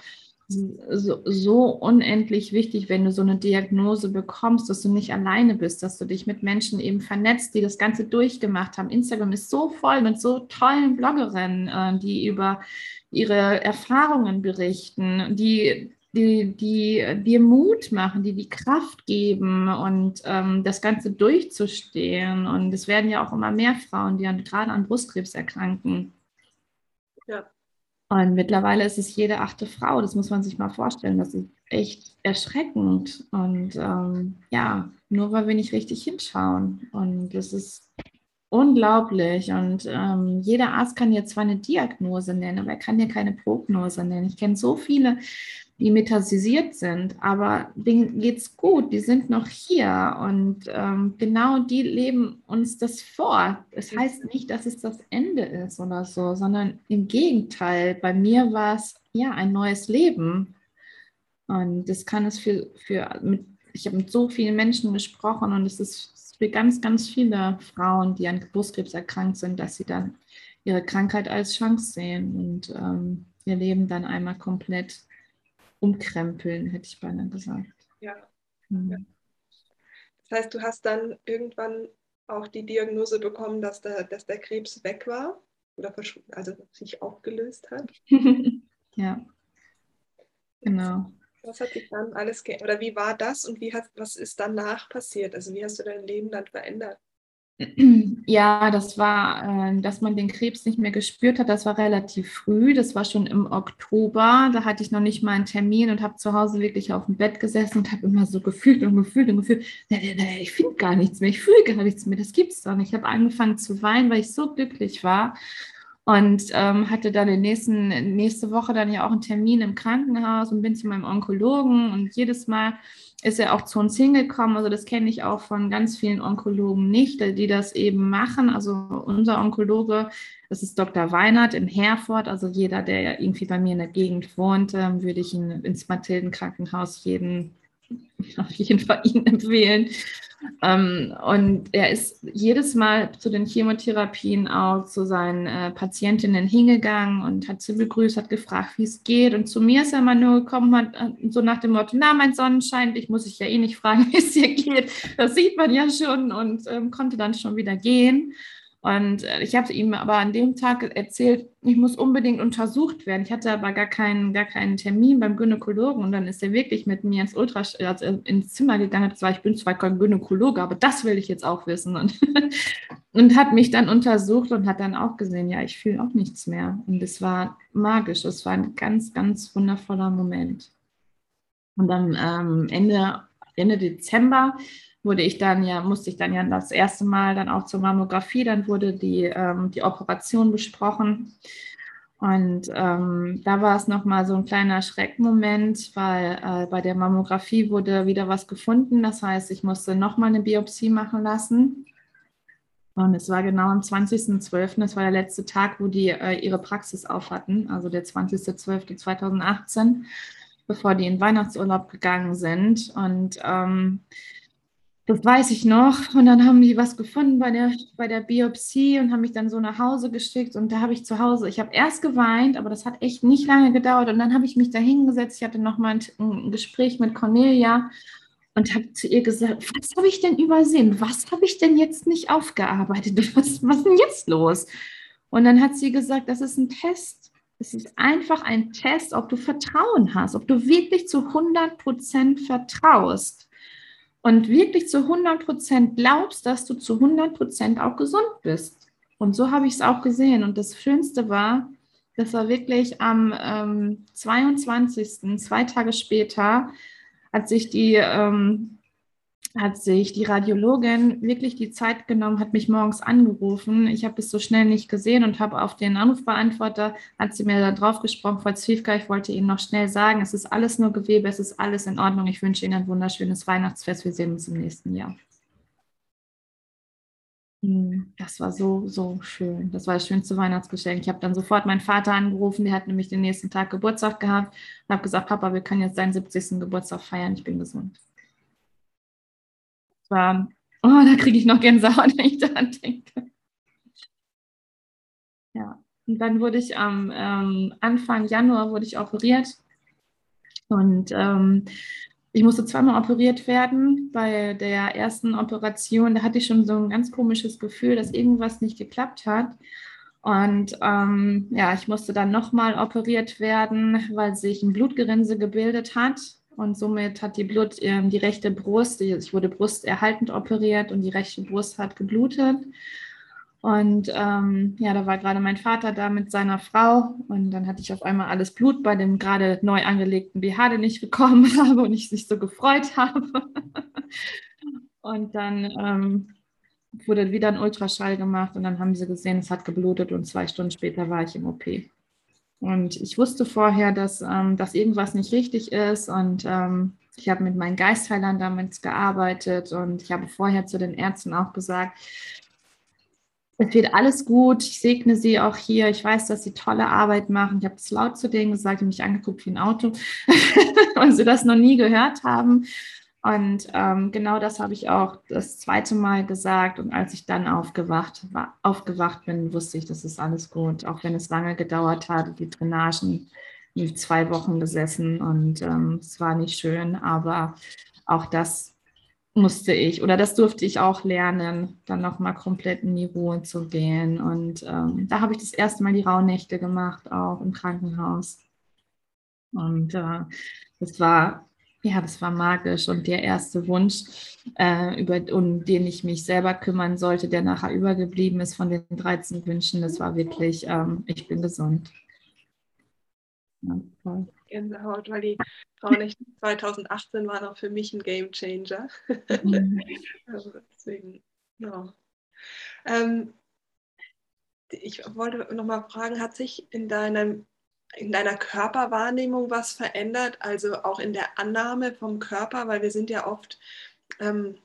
so, so, unendlich wichtig, wenn du so eine Diagnose bekommst, dass du nicht alleine bist, dass du dich mit Menschen eben vernetzt, die das Ganze durchgemacht haben. Instagram ist so voll mit so tollen Bloggerinnen, äh, die über ihre Erfahrungen berichten, die die, die dir Mut machen, die die Kraft geben und ähm, das Ganze durchzustehen. Und es werden ja auch immer mehr Frauen, die an, gerade an Brustkrebs erkranken. Und mittlerweile ist es jede achte Frau. Das muss man sich mal vorstellen. Das ist echt erschreckend. Und ähm, ja, nur weil wir nicht richtig hinschauen. Und das ist unglaublich. Und ähm, jeder Arzt kann dir zwar eine Diagnose nennen, aber er kann dir keine Prognose nennen. Ich kenne so viele die metastasiert sind, aber denen geht es gut, die sind noch hier und ähm, genau die leben uns das vor. Das heißt nicht, dass es das Ende ist oder so, sondern im Gegenteil, bei mir war es ja ein neues Leben und das kann es für, für mit, ich habe mit so vielen Menschen gesprochen und es ist für ganz, ganz viele Frauen, die an Brustkrebs erkrankt sind, dass sie dann ihre Krankheit als Chance sehen und ähm, ihr Leben dann einmal komplett umkrempeln, hätte ich beinahe gesagt. Ja. Mhm. Das heißt, du hast dann irgendwann auch die Diagnose bekommen, dass der, dass der Krebs weg war oder also sich aufgelöst hat. ja, genau. Was hat sich dann alles geändert? Oder wie war das und wie hat, was ist danach passiert? Also wie hast du dein Leben dann verändert? Ja, das war, äh, dass man den Krebs nicht mehr gespürt hat, das war relativ früh. Das war schon im Oktober. Da hatte ich noch nicht mal einen Termin und habe zu Hause wirklich auf dem Bett gesessen und habe immer so gefühlt und gefühlt und gefühlt, ich finde gar nichts mehr, ich fühle gar nichts mehr, das gibt es doch nicht. Ich habe angefangen zu weinen, weil ich so glücklich war und ähm, hatte dann in nächsten, nächste Woche dann ja auch einen Termin im Krankenhaus und bin zu meinem Onkologen und jedes Mal ist er auch zu uns hingekommen. Also das kenne ich auch von ganz vielen Onkologen nicht, die das eben machen. Also unser Onkologe, das ist Dr. Weinert in Herford. Also jeder, der irgendwie bei mir in der Gegend wohnt, ähm, würde ich ihn ins Mathilden-Krankenhaus jeden, auf jeden Fall ihn empfehlen. Ähm, und er ist jedes Mal zu den Chemotherapien auch zu seinen äh, Patientinnen hingegangen und hat sie begrüßt, hat gefragt, wie es geht. Und zu mir ist er immer nur gekommen, hat, äh, so nach dem Motto, na, mein Sonnenschein, ich muss ich ja eh nicht fragen, wie es dir geht. Das sieht man ja schon und ähm, konnte dann schon wieder gehen. Und äh, ich habe ihm aber an dem Tag erzählt, ich muss unbedingt untersucht werden. Ich hatte aber gar keinen, gar keinen Termin beim Gynäkologen und dann ist er wirklich mit mir ins Ultra also ins Zimmer gegangen. Das war, ich bin zwar kein Gynäkologe, aber das will ich jetzt auch wissen. Und, und hat mich dann untersucht und hat dann auch gesehen, ja, ich fühle auch nichts mehr. Und es war magisch. Es war ein ganz, ganz wundervoller Moment. Und dann ähm, Ende, Ende Dezember wurde ich dann ja, musste ich dann ja das erste Mal dann auch zur Mammographie, dann wurde die, ähm, die Operation besprochen. Und ähm, da war es nochmal so ein kleiner Schreckmoment, weil äh, bei der Mammographie wurde wieder was gefunden. Das heißt, ich musste nochmal eine Biopsie machen lassen. Und es war genau am 20.12., das war der letzte Tag, wo die äh, ihre Praxis auf hatten, also der 20.12.2018, bevor die in Weihnachtsurlaub gegangen sind. Und ähm, das weiß ich noch. Und dann haben die was gefunden bei der, bei der Biopsie und haben mich dann so nach Hause geschickt. Und da habe ich zu Hause, ich habe erst geweint, aber das hat echt nicht lange gedauert. Und dann habe ich mich da hingesetzt. Ich hatte noch mal ein, ein Gespräch mit Cornelia und habe zu ihr gesagt, was habe ich denn übersehen? Was habe ich denn jetzt nicht aufgearbeitet? Was, was ist denn jetzt los? Und dann hat sie gesagt, das ist ein Test. Es ist einfach ein Test, ob du Vertrauen hast, ob du wirklich zu 100 Prozent vertraust und wirklich zu 100 Prozent glaubst, dass du zu 100 Prozent auch gesund bist. Und so habe ich es auch gesehen. Und das Schönste war, das war wirklich am ähm, 22., zwei Tage später, hat sich die ähm, hat sich die Radiologin wirklich die Zeit genommen, hat mich morgens angerufen. Ich habe es so schnell nicht gesehen und habe auf den Anrufbeantworter, hat sie mir da drauf gesprochen, Frau Zwiefka, ich wollte Ihnen noch schnell sagen, es ist alles nur Gewebe, es ist alles in Ordnung. Ich wünsche Ihnen ein wunderschönes Weihnachtsfest. Wir sehen uns im nächsten Jahr. Hm, das war so, so schön. Das war das schönste Weihnachtsgeschenk. Ich habe dann sofort meinen Vater angerufen, der hat nämlich den nächsten Tag Geburtstag gehabt und habe gesagt, Papa, wir können jetzt deinen 70. Geburtstag feiern, ich bin gesund war, oh, da kriege ich noch Gänsehaut, wenn ich daran denke. Ja, und dann wurde ich am ähm, Anfang Januar wurde ich operiert und ähm, ich musste zweimal operiert werden. Bei der ersten Operation, da hatte ich schon so ein ganz komisches Gefühl, dass irgendwas nicht geklappt hat. Und ähm, ja, ich musste dann nochmal operiert werden, weil sich ein Blutgerinse gebildet hat und somit hat die Blut, äh, die rechte Brust, ich wurde brusterhaltend operiert und die rechte Brust hat geblutet. Und ähm, ja, da war gerade mein Vater da mit seiner Frau und dann hatte ich auf einmal alles Blut bei dem gerade neu angelegten BH, den ich bekommen habe und ich mich so gefreut habe. und dann ähm, wurde wieder ein Ultraschall gemacht und dann haben sie gesehen, es hat geblutet und zwei Stunden später war ich im OP. Und ich wusste vorher, dass, ähm, dass irgendwas nicht richtig ist. Und ähm, ich habe mit meinen Geistheilern damit gearbeitet. Und ich habe vorher zu den Ärzten auch gesagt, es wird alles gut. Ich segne sie auch hier. Ich weiß, dass sie tolle Arbeit machen. Ich habe es laut zu denen gesagt, die mich angeguckt wie ein Auto, weil sie das noch nie gehört haben. Und ähm, genau das habe ich auch das zweite Mal gesagt. Und als ich dann aufgewacht, war, aufgewacht bin, wusste ich, das ist alles gut. Auch wenn es lange gedauert hat, die Drainagen, die zwei Wochen gesessen und ähm, es war nicht schön, aber auch das musste ich oder das durfte ich auch lernen, dann nochmal komplett in die Ruhe zu gehen. Und ähm, da habe ich das erste Mal die Rauhnächte gemacht, auch im Krankenhaus. Und äh, das war ja, das war magisch und der erste Wunsch, äh, über, um den ich mich selber kümmern sollte, der nachher übergeblieben ist von den 13 Wünschen, das war wirklich, ähm, ich bin gesund. Ja, Gänsehaut, weil die Frauennächte 2018 waren auch für mich ein Game Changer. Mhm. also deswegen, ja. Ähm, ich wollte noch mal fragen, hat sich in deinem in deiner Körperwahrnehmung was verändert, also auch in der Annahme vom Körper, weil wir sind ja oft ähm,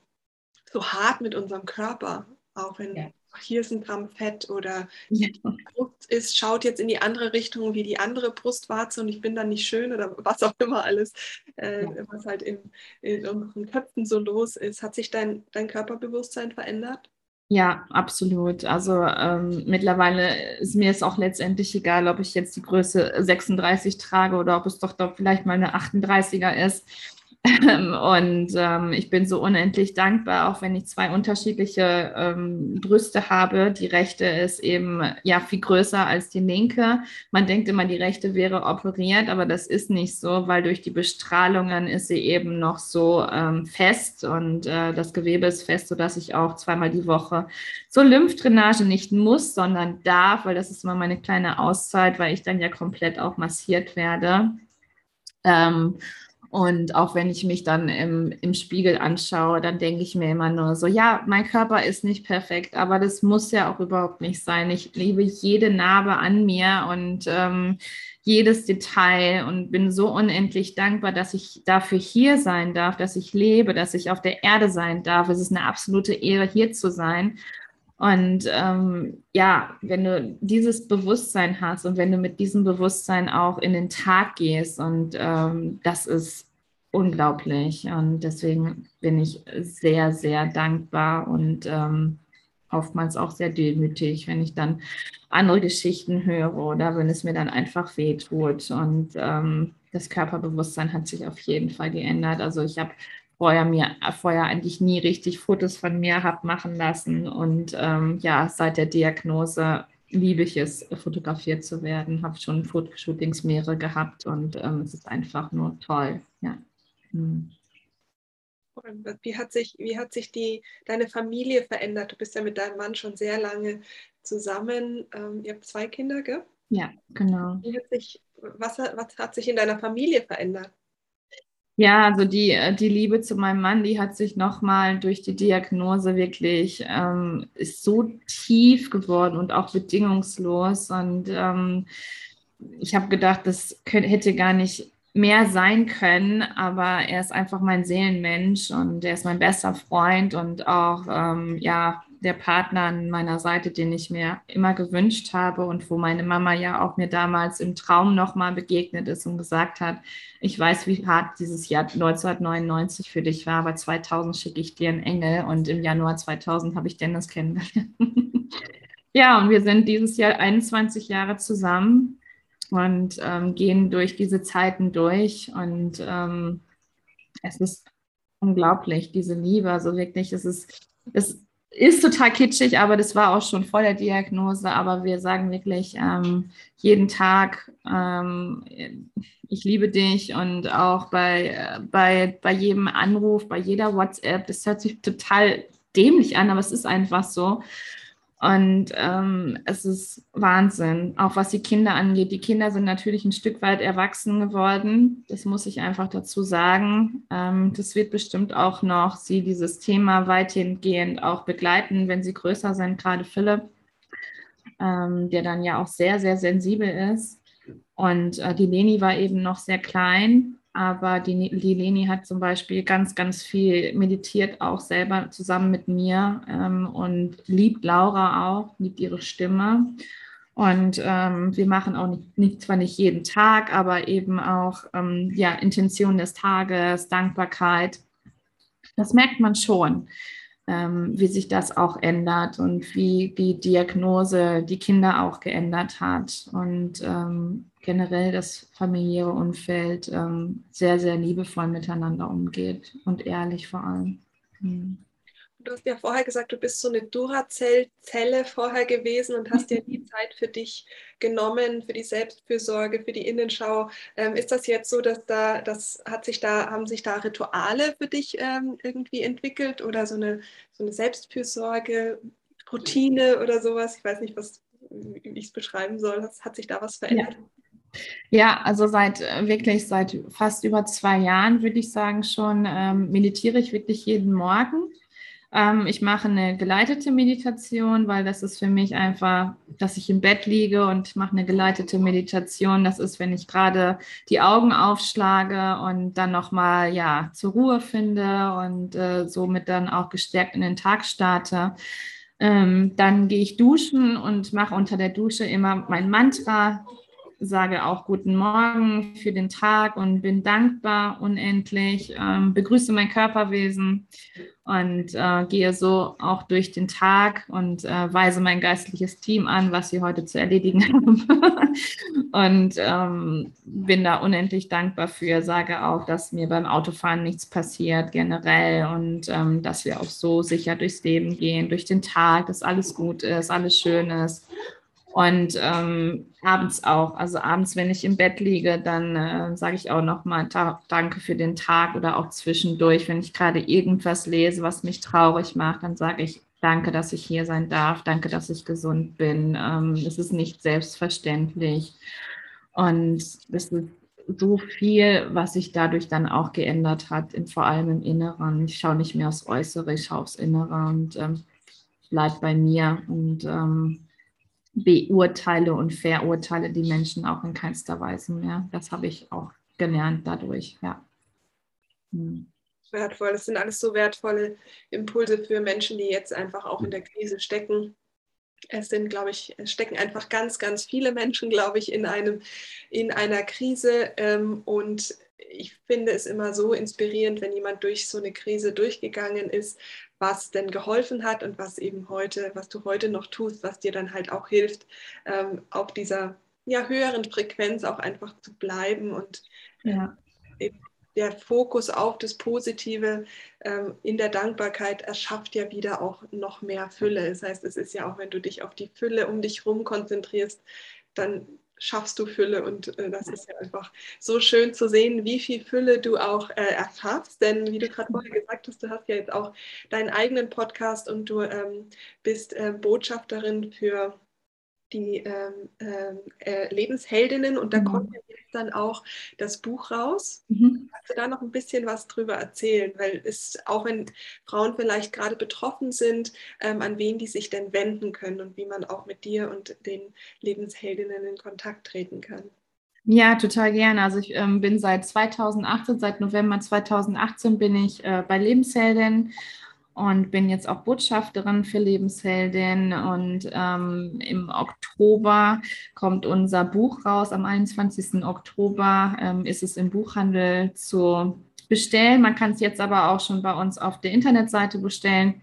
so hart mit unserem Körper, auch wenn ja. hier ist ein Gramm Fett oder ja. die Brust ist, schaut jetzt in die andere Richtung wie die andere Brustwarze und ich bin dann nicht schön oder was auch immer alles, äh, ja. was halt in, in unseren Köpfen so los ist. Hat sich dein, dein Körperbewusstsein verändert? Ja, absolut. Also ähm, mittlerweile ist mir es auch letztendlich egal, ob ich jetzt die Größe 36 trage oder ob es doch, doch vielleicht mal eine 38er ist. Und ähm, ich bin so unendlich dankbar, auch wenn ich zwei unterschiedliche ähm, Brüste habe. Die rechte ist eben ja viel größer als die linke. Man denkt immer, die rechte wäre operiert, aber das ist nicht so, weil durch die Bestrahlungen ist sie eben noch so ähm, fest und äh, das Gewebe ist fest, sodass ich auch zweimal die Woche zur Lymphdrainage nicht muss, sondern darf, weil das ist immer meine kleine Auszeit, weil ich dann ja komplett auch massiert werde. Und auch wenn ich mich dann im, im Spiegel anschaue, dann denke ich mir immer nur so, ja, mein Körper ist nicht perfekt, aber das muss ja auch überhaupt nicht sein. Ich liebe jede Narbe an mir und ähm, jedes Detail und bin so unendlich dankbar, dass ich dafür hier sein darf, dass ich lebe, dass ich auf der Erde sein darf. Es ist eine absolute Ehre, hier zu sein. Und ähm, ja, wenn du dieses Bewusstsein hast und wenn du mit diesem Bewusstsein auch in den Tag gehst und ähm, das ist unglaublich. Und deswegen bin ich sehr, sehr dankbar und ähm, oftmals auch sehr demütig, wenn ich dann andere Geschichten höre oder wenn es mir dann einfach wehtut. Und ähm, das Körperbewusstsein hat sich auf jeden Fall geändert. Also ich habe vorher mir vorher eigentlich nie richtig Fotos von mir habe machen lassen. Und ähm, ja, seit der Diagnose liebe ich es, fotografiert zu werden. Habe schon Fotoshootings mehrere gehabt und ähm, es ist einfach nur toll. Ja. Hm. Wie hat sich, wie hat sich die, deine Familie verändert? Du bist ja mit deinem Mann schon sehr lange zusammen. Ähm, ihr habt zwei Kinder, gell? Ja, genau. Hat sich, was, was hat sich in deiner Familie verändert? Ja, also die, äh, die Liebe zu meinem Mann, die hat sich nochmal durch die Diagnose wirklich, ähm, ist so tief geworden und auch bedingungslos. Und ähm, ich habe gedacht, das könnte, hätte gar nicht mehr sein können, aber er ist einfach mein Seelenmensch und er ist mein bester Freund und auch, ähm, ja, der Partner an meiner Seite, den ich mir immer gewünscht habe und wo meine Mama ja auch mir damals im Traum nochmal begegnet ist und gesagt hat, ich weiß, wie hart dieses Jahr 1999 für dich war, aber 2000 schicke ich dir einen Engel und im Januar 2000 habe ich Dennis kennengelernt. ja, und wir sind dieses Jahr 21 Jahre zusammen und ähm, gehen durch diese Zeiten durch und ähm, es ist unglaublich, diese Liebe, also wirklich, es ist, es ist total kitschig, aber das war auch schon vor der Diagnose. Aber wir sagen wirklich ähm, jeden Tag, ähm, ich liebe dich und auch bei, bei, bei jedem Anruf, bei jeder WhatsApp. Das hört sich total dämlich an, aber es ist einfach so. Und ähm, es ist Wahnsinn, auch was die Kinder angeht. Die Kinder sind natürlich ein Stück weit erwachsen geworden. Das muss ich einfach dazu sagen. Ähm, das wird bestimmt auch noch sie dieses Thema weitgehend auch begleiten, wenn sie größer sind, gerade Philipp, ähm, der dann ja auch sehr, sehr sensibel ist. Und äh, die Leni war eben noch sehr klein aber die, die Leni hat zum Beispiel ganz, ganz viel meditiert, auch selber zusammen mit mir ähm, und liebt Laura auch, liebt ihre Stimme. Und ähm, wir machen auch nicht, nicht, zwar nicht jeden Tag, aber eben auch ähm, ja, Intention des Tages, Dankbarkeit. Das merkt man schon, ähm, wie sich das auch ändert und wie die Diagnose die Kinder auch geändert hat. Und ähm, generell das familiäre Umfeld ähm, sehr, sehr liebevoll miteinander umgeht und ehrlich vor allem. Mhm. Du hast ja vorher gesagt, du bist so eine Duracell-Zelle vorher gewesen und hast dir die Zeit für dich genommen, für die Selbstfürsorge, für die Innenschau. Ähm, ist das jetzt so, dass da, das hat sich da, haben sich da Rituale für dich ähm, irgendwie entwickelt oder so eine, so eine Selbstfürsorge, Routine oder sowas? Ich weiß nicht, was, wie ich es beschreiben soll. Hat, hat sich da was verändert? Ja. Ja, also seit äh, wirklich seit fast über zwei Jahren würde ich sagen schon ähm, meditiere ich wirklich jeden Morgen. Ähm, ich mache eine geleitete Meditation, weil das ist für mich einfach, dass ich im Bett liege und mache eine geleitete Meditation. Das ist, wenn ich gerade die Augen aufschlage und dann nochmal ja zur Ruhe finde und äh, somit dann auch gestärkt in den Tag starte. Ähm, dann gehe ich duschen und mache unter der Dusche immer mein Mantra, sage auch guten Morgen für den Tag und bin dankbar unendlich, ähm, begrüße mein Körperwesen und äh, gehe so auch durch den Tag und äh, weise mein geistliches Team an, was sie heute zu erledigen haben. und ähm, bin da unendlich dankbar für, sage auch, dass mir beim Autofahren nichts passiert generell und ähm, dass wir auch so sicher durchs Leben gehen, durch den Tag, dass alles gut ist, alles schön ist und ähm, abends auch, also abends, wenn ich im Bett liege, dann äh, sage ich auch nochmal Danke für den Tag oder auch zwischendurch, wenn ich gerade irgendwas lese, was mich traurig macht, dann sage ich Danke, dass ich hier sein darf, danke, dass ich gesund bin. Ähm, es ist nicht selbstverständlich. Und das ist so viel, was sich dadurch dann auch geändert hat, in, vor allem im Inneren. Ich schaue nicht mehr aufs Äußere, ich schaue aufs Innere und ähm, bleibe bei mir und ähm, beurteile und verurteile die Menschen auch in keinster Weise mehr. Das habe ich auch gelernt dadurch, ja. Hm. Wertvoll, das sind alles so wertvolle Impulse für Menschen, die jetzt einfach auch in der Krise stecken es sind, glaube ich, es stecken einfach ganz, ganz viele Menschen, glaube ich, in, einem, in einer Krise. Ähm, und ich finde es immer so inspirierend, wenn jemand durch so eine Krise durchgegangen ist, was denn geholfen hat und was eben heute, was du heute noch tust, was dir dann halt auch hilft, ähm, auf dieser ja, höheren Frequenz auch einfach zu bleiben und ja. eben der Fokus auf das Positive ähm, in der Dankbarkeit erschafft ja wieder auch noch mehr Fülle. Das heißt, es ist ja auch, wenn du dich auf die Fülle um dich herum konzentrierst, dann schaffst du Fülle und äh, das ist ja einfach so schön zu sehen, wie viel Fülle du auch äh, erschaffst. Denn wie du gerade vorher gesagt hast, du hast ja jetzt auch deinen eigenen Podcast und du ähm, bist äh, Botschafterin für die ähm, ähm, äh, Lebensheldinnen und da mhm. kommt jetzt dann auch das Buch raus. Mhm. Kannst du da noch ein bisschen was drüber erzählen? Weil es, auch wenn Frauen vielleicht gerade betroffen sind, ähm, an wen die sich denn wenden können und wie man auch mit dir und den Lebensheldinnen in Kontakt treten kann. Ja, total gerne. Also ich ähm, bin seit 2018, seit November 2018 bin ich äh, bei Lebensheldin und bin jetzt auch Botschafterin für Lebensheldin. Und ähm, im Oktober kommt unser Buch raus. Am 21. Oktober ähm, ist es im Buchhandel zu bestellen. Man kann es jetzt aber auch schon bei uns auf der Internetseite bestellen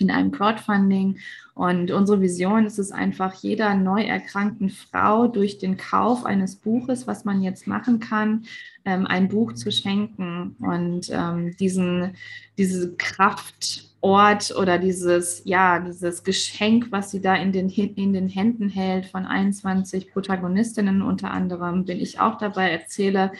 in einem Crowdfunding. Und unsere Vision ist es einfach, jeder neu erkrankten Frau durch den Kauf eines Buches, was man jetzt machen kann, ähm, ein Buch zu schenken und ähm, diesen, diese Kraftort oder dieses, ja, dieses Geschenk, was sie da in den, in den Händen hält von 21 Protagonistinnen unter anderem, bin ich auch dabei, erzähle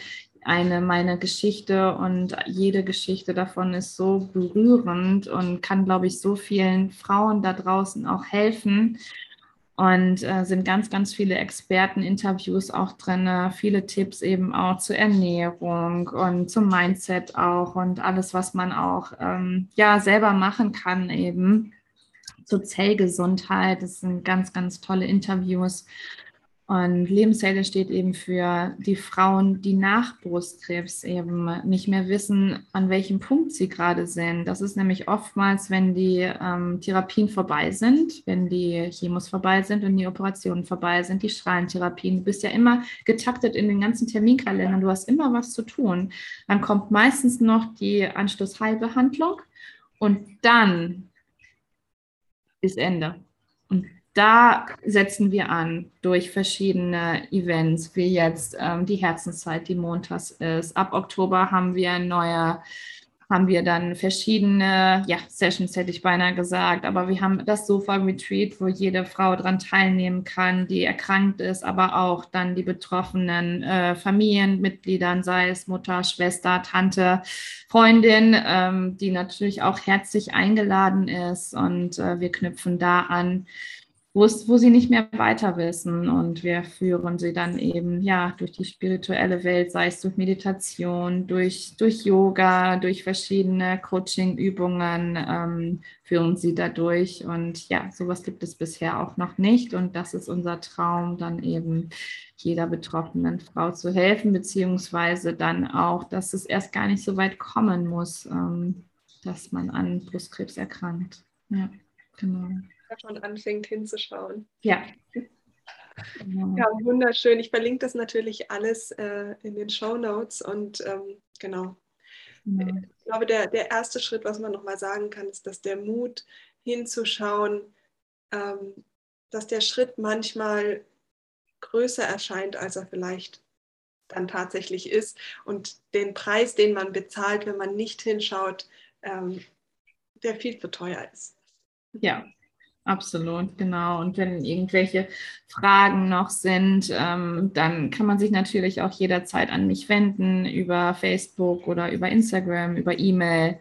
eine meine Geschichte und jede Geschichte davon ist so berührend und kann, glaube ich, so vielen Frauen da draußen auch helfen. Und äh, sind ganz, ganz viele Experteninterviews auch drin, viele Tipps eben auch zur Ernährung und zum Mindset auch und alles, was man auch ähm, ja selber machen kann eben zur Zellgesundheit. Das sind ganz, ganz tolle Interviews. Und Lebenshelde steht eben für die Frauen, die nach Brustkrebs eben nicht mehr wissen, an welchem Punkt sie gerade sind. Das ist nämlich oftmals, wenn die ähm, Therapien vorbei sind, wenn die Chemos vorbei sind und die Operationen vorbei sind, die Strahlentherapien. Du bist ja immer getaktet in den ganzen Terminkalendern, du hast immer was zu tun. Dann kommt meistens noch die Anschlussheilbehandlung und dann ist Ende. Da setzen wir an durch verschiedene Events, wie jetzt ähm, die Herzenszeit, die montags ist. Ab Oktober haben wir neue, haben wir dann verschiedene, ja, Sessions hätte ich beinahe gesagt, aber wir haben das Sofa-Retreat, wo jede Frau daran teilnehmen kann, die erkrankt ist, aber auch dann die betroffenen äh, Familienmitgliedern, sei es Mutter, Schwester, Tante, Freundin, ähm, die natürlich auch herzlich eingeladen ist. Und äh, wir knüpfen da an wo, es, wo sie nicht mehr weiter wissen. Und wir führen sie dann eben ja durch die spirituelle Welt, sei es durch Meditation, durch, durch Yoga, durch verschiedene Coaching-Übungen, ähm, führen sie dadurch. Und ja, sowas gibt es bisher auch noch nicht. Und das ist unser Traum, dann eben jeder betroffenen Frau zu helfen, beziehungsweise dann auch, dass es erst gar nicht so weit kommen muss, ähm, dass man an Brustkrebs erkrankt. Ja, genau schon anfängt hinzuschauen. Ja. Ja, wunderschön. Ich verlinke das natürlich alles äh, in den Show Notes und ähm, genau. Ja. Ich glaube, der, der erste Schritt, was man nochmal sagen kann, ist, dass der Mut hinzuschauen, ähm, dass der Schritt manchmal größer erscheint, als er vielleicht dann tatsächlich ist und den Preis, den man bezahlt, wenn man nicht hinschaut, ähm, der viel zu teuer ist. Ja, Absolut, genau. Und wenn irgendwelche Fragen noch sind, ähm, dann kann man sich natürlich auch jederzeit an mich wenden über Facebook oder über Instagram, über E-Mail.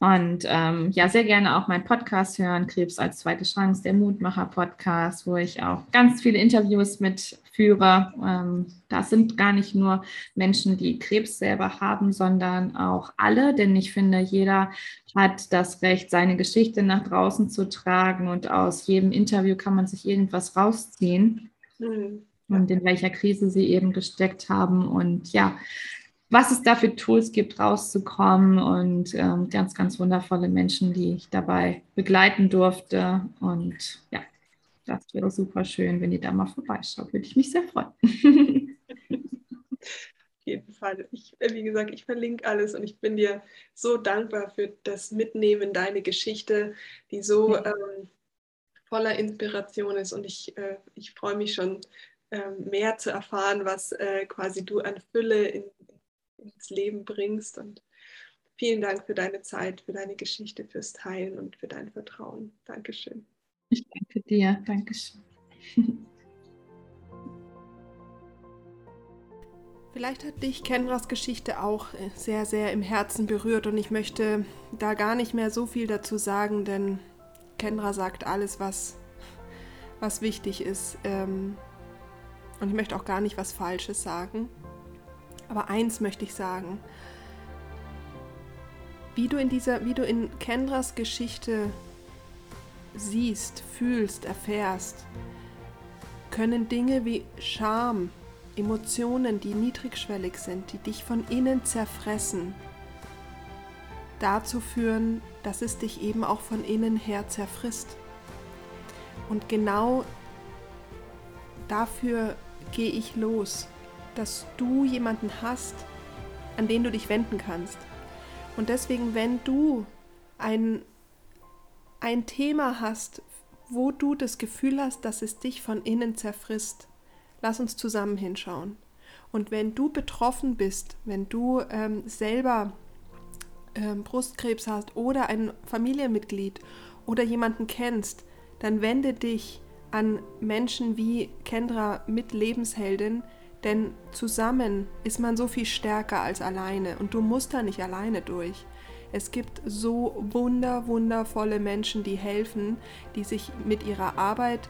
Und ähm, ja, sehr gerne auch meinen Podcast hören, Krebs als zweite Chance, der Mutmacher-Podcast, wo ich auch ganz viele Interviews mit führe. Ähm, das sind gar nicht nur Menschen, die Krebs selber haben, sondern auch alle, denn ich finde, jeder hat das Recht, seine Geschichte nach draußen zu tragen und aus jedem Interview kann man sich irgendwas rausziehen. Mhm. Und in welcher Krise sie eben gesteckt haben. Und ja, was es da für Tools gibt, rauszukommen und ähm, ganz, ganz wundervolle Menschen, die ich dabei begleiten durfte. Und ja, das wäre super schön, wenn ihr da mal vorbeischaut. Würde ich mich sehr freuen. Auf jeden Fall. Ich, äh, wie gesagt, ich verlinke alles und ich bin dir so dankbar für das Mitnehmen, deine Geschichte, die so ähm, voller Inspiration ist. Und ich, äh, ich freue mich schon, äh, mehr zu erfahren, was äh, quasi du an Fülle in, ins Leben bringst. Und vielen Dank für deine Zeit, für deine Geschichte, fürs Teilen und für dein Vertrauen. Dankeschön. Ich danke dir. Dankeschön. Vielleicht hat dich Kendras Geschichte auch sehr, sehr im Herzen berührt und ich möchte da gar nicht mehr so viel dazu sagen, denn Kendra sagt alles, was, was wichtig ist. Ähm, und ich möchte auch gar nicht was Falsches sagen. Aber eins möchte ich sagen. Wie du in dieser, wie du in Kendras Geschichte siehst, fühlst, erfährst, können Dinge wie Scham, Emotionen, die niedrigschwellig sind, die dich von innen zerfressen, dazu führen, dass es dich eben auch von innen her zerfrisst. Und genau dafür gehe ich los dass du jemanden hast, an den du dich wenden kannst. Und deswegen, wenn du ein, ein Thema hast, wo du das Gefühl hast, dass es dich von innen zerfrisst, lass uns zusammen hinschauen. Und wenn du betroffen bist, wenn du ähm, selber ähm, Brustkrebs hast oder ein Familienmitglied oder jemanden kennst, dann wende dich an Menschen wie Kendra mit Lebensheldin, denn zusammen ist man so viel stärker als alleine und du musst da nicht alleine durch. Es gibt so wunder, wundervolle Menschen, die helfen, die sich mit ihrer Arbeit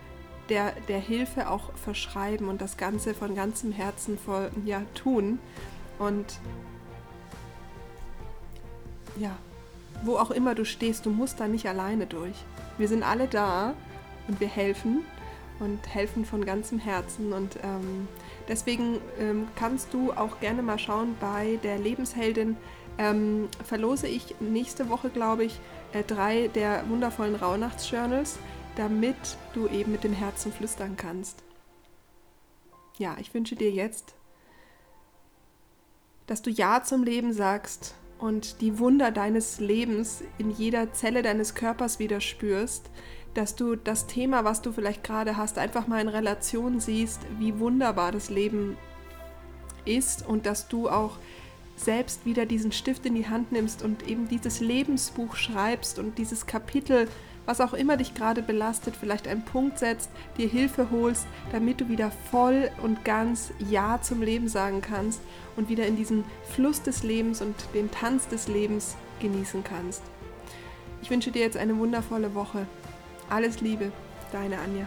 der, der Hilfe auch verschreiben und das Ganze von ganzem Herzen voll, ja, tun. Und ja, wo auch immer du stehst, du musst da nicht alleine durch. Wir sind alle da und wir helfen und helfen von ganzem Herzen. Und ähm, Deswegen ähm, kannst du auch gerne mal schauen, bei der Lebensheldin ähm, verlose ich nächste Woche, glaube ich, äh, drei der wundervollen Rauhnachtsjournals, damit du eben mit dem Herzen flüstern kannst. Ja, ich wünsche dir jetzt, dass du Ja zum Leben sagst und die Wunder deines Lebens in jeder Zelle deines Körpers wieder spürst, dass du das Thema, was du vielleicht gerade hast, einfach mal in Relation siehst, wie wunderbar das Leben ist und dass du auch selbst wieder diesen Stift in die Hand nimmst und eben dieses Lebensbuch schreibst und dieses Kapitel, was auch immer dich gerade belastet, vielleicht einen Punkt setzt, dir Hilfe holst, damit du wieder voll und ganz Ja zum Leben sagen kannst und wieder in diesen Fluss des Lebens und den Tanz des Lebens genießen kannst. Ich wünsche dir jetzt eine wundervolle Woche. Alles Liebe, deine Anja.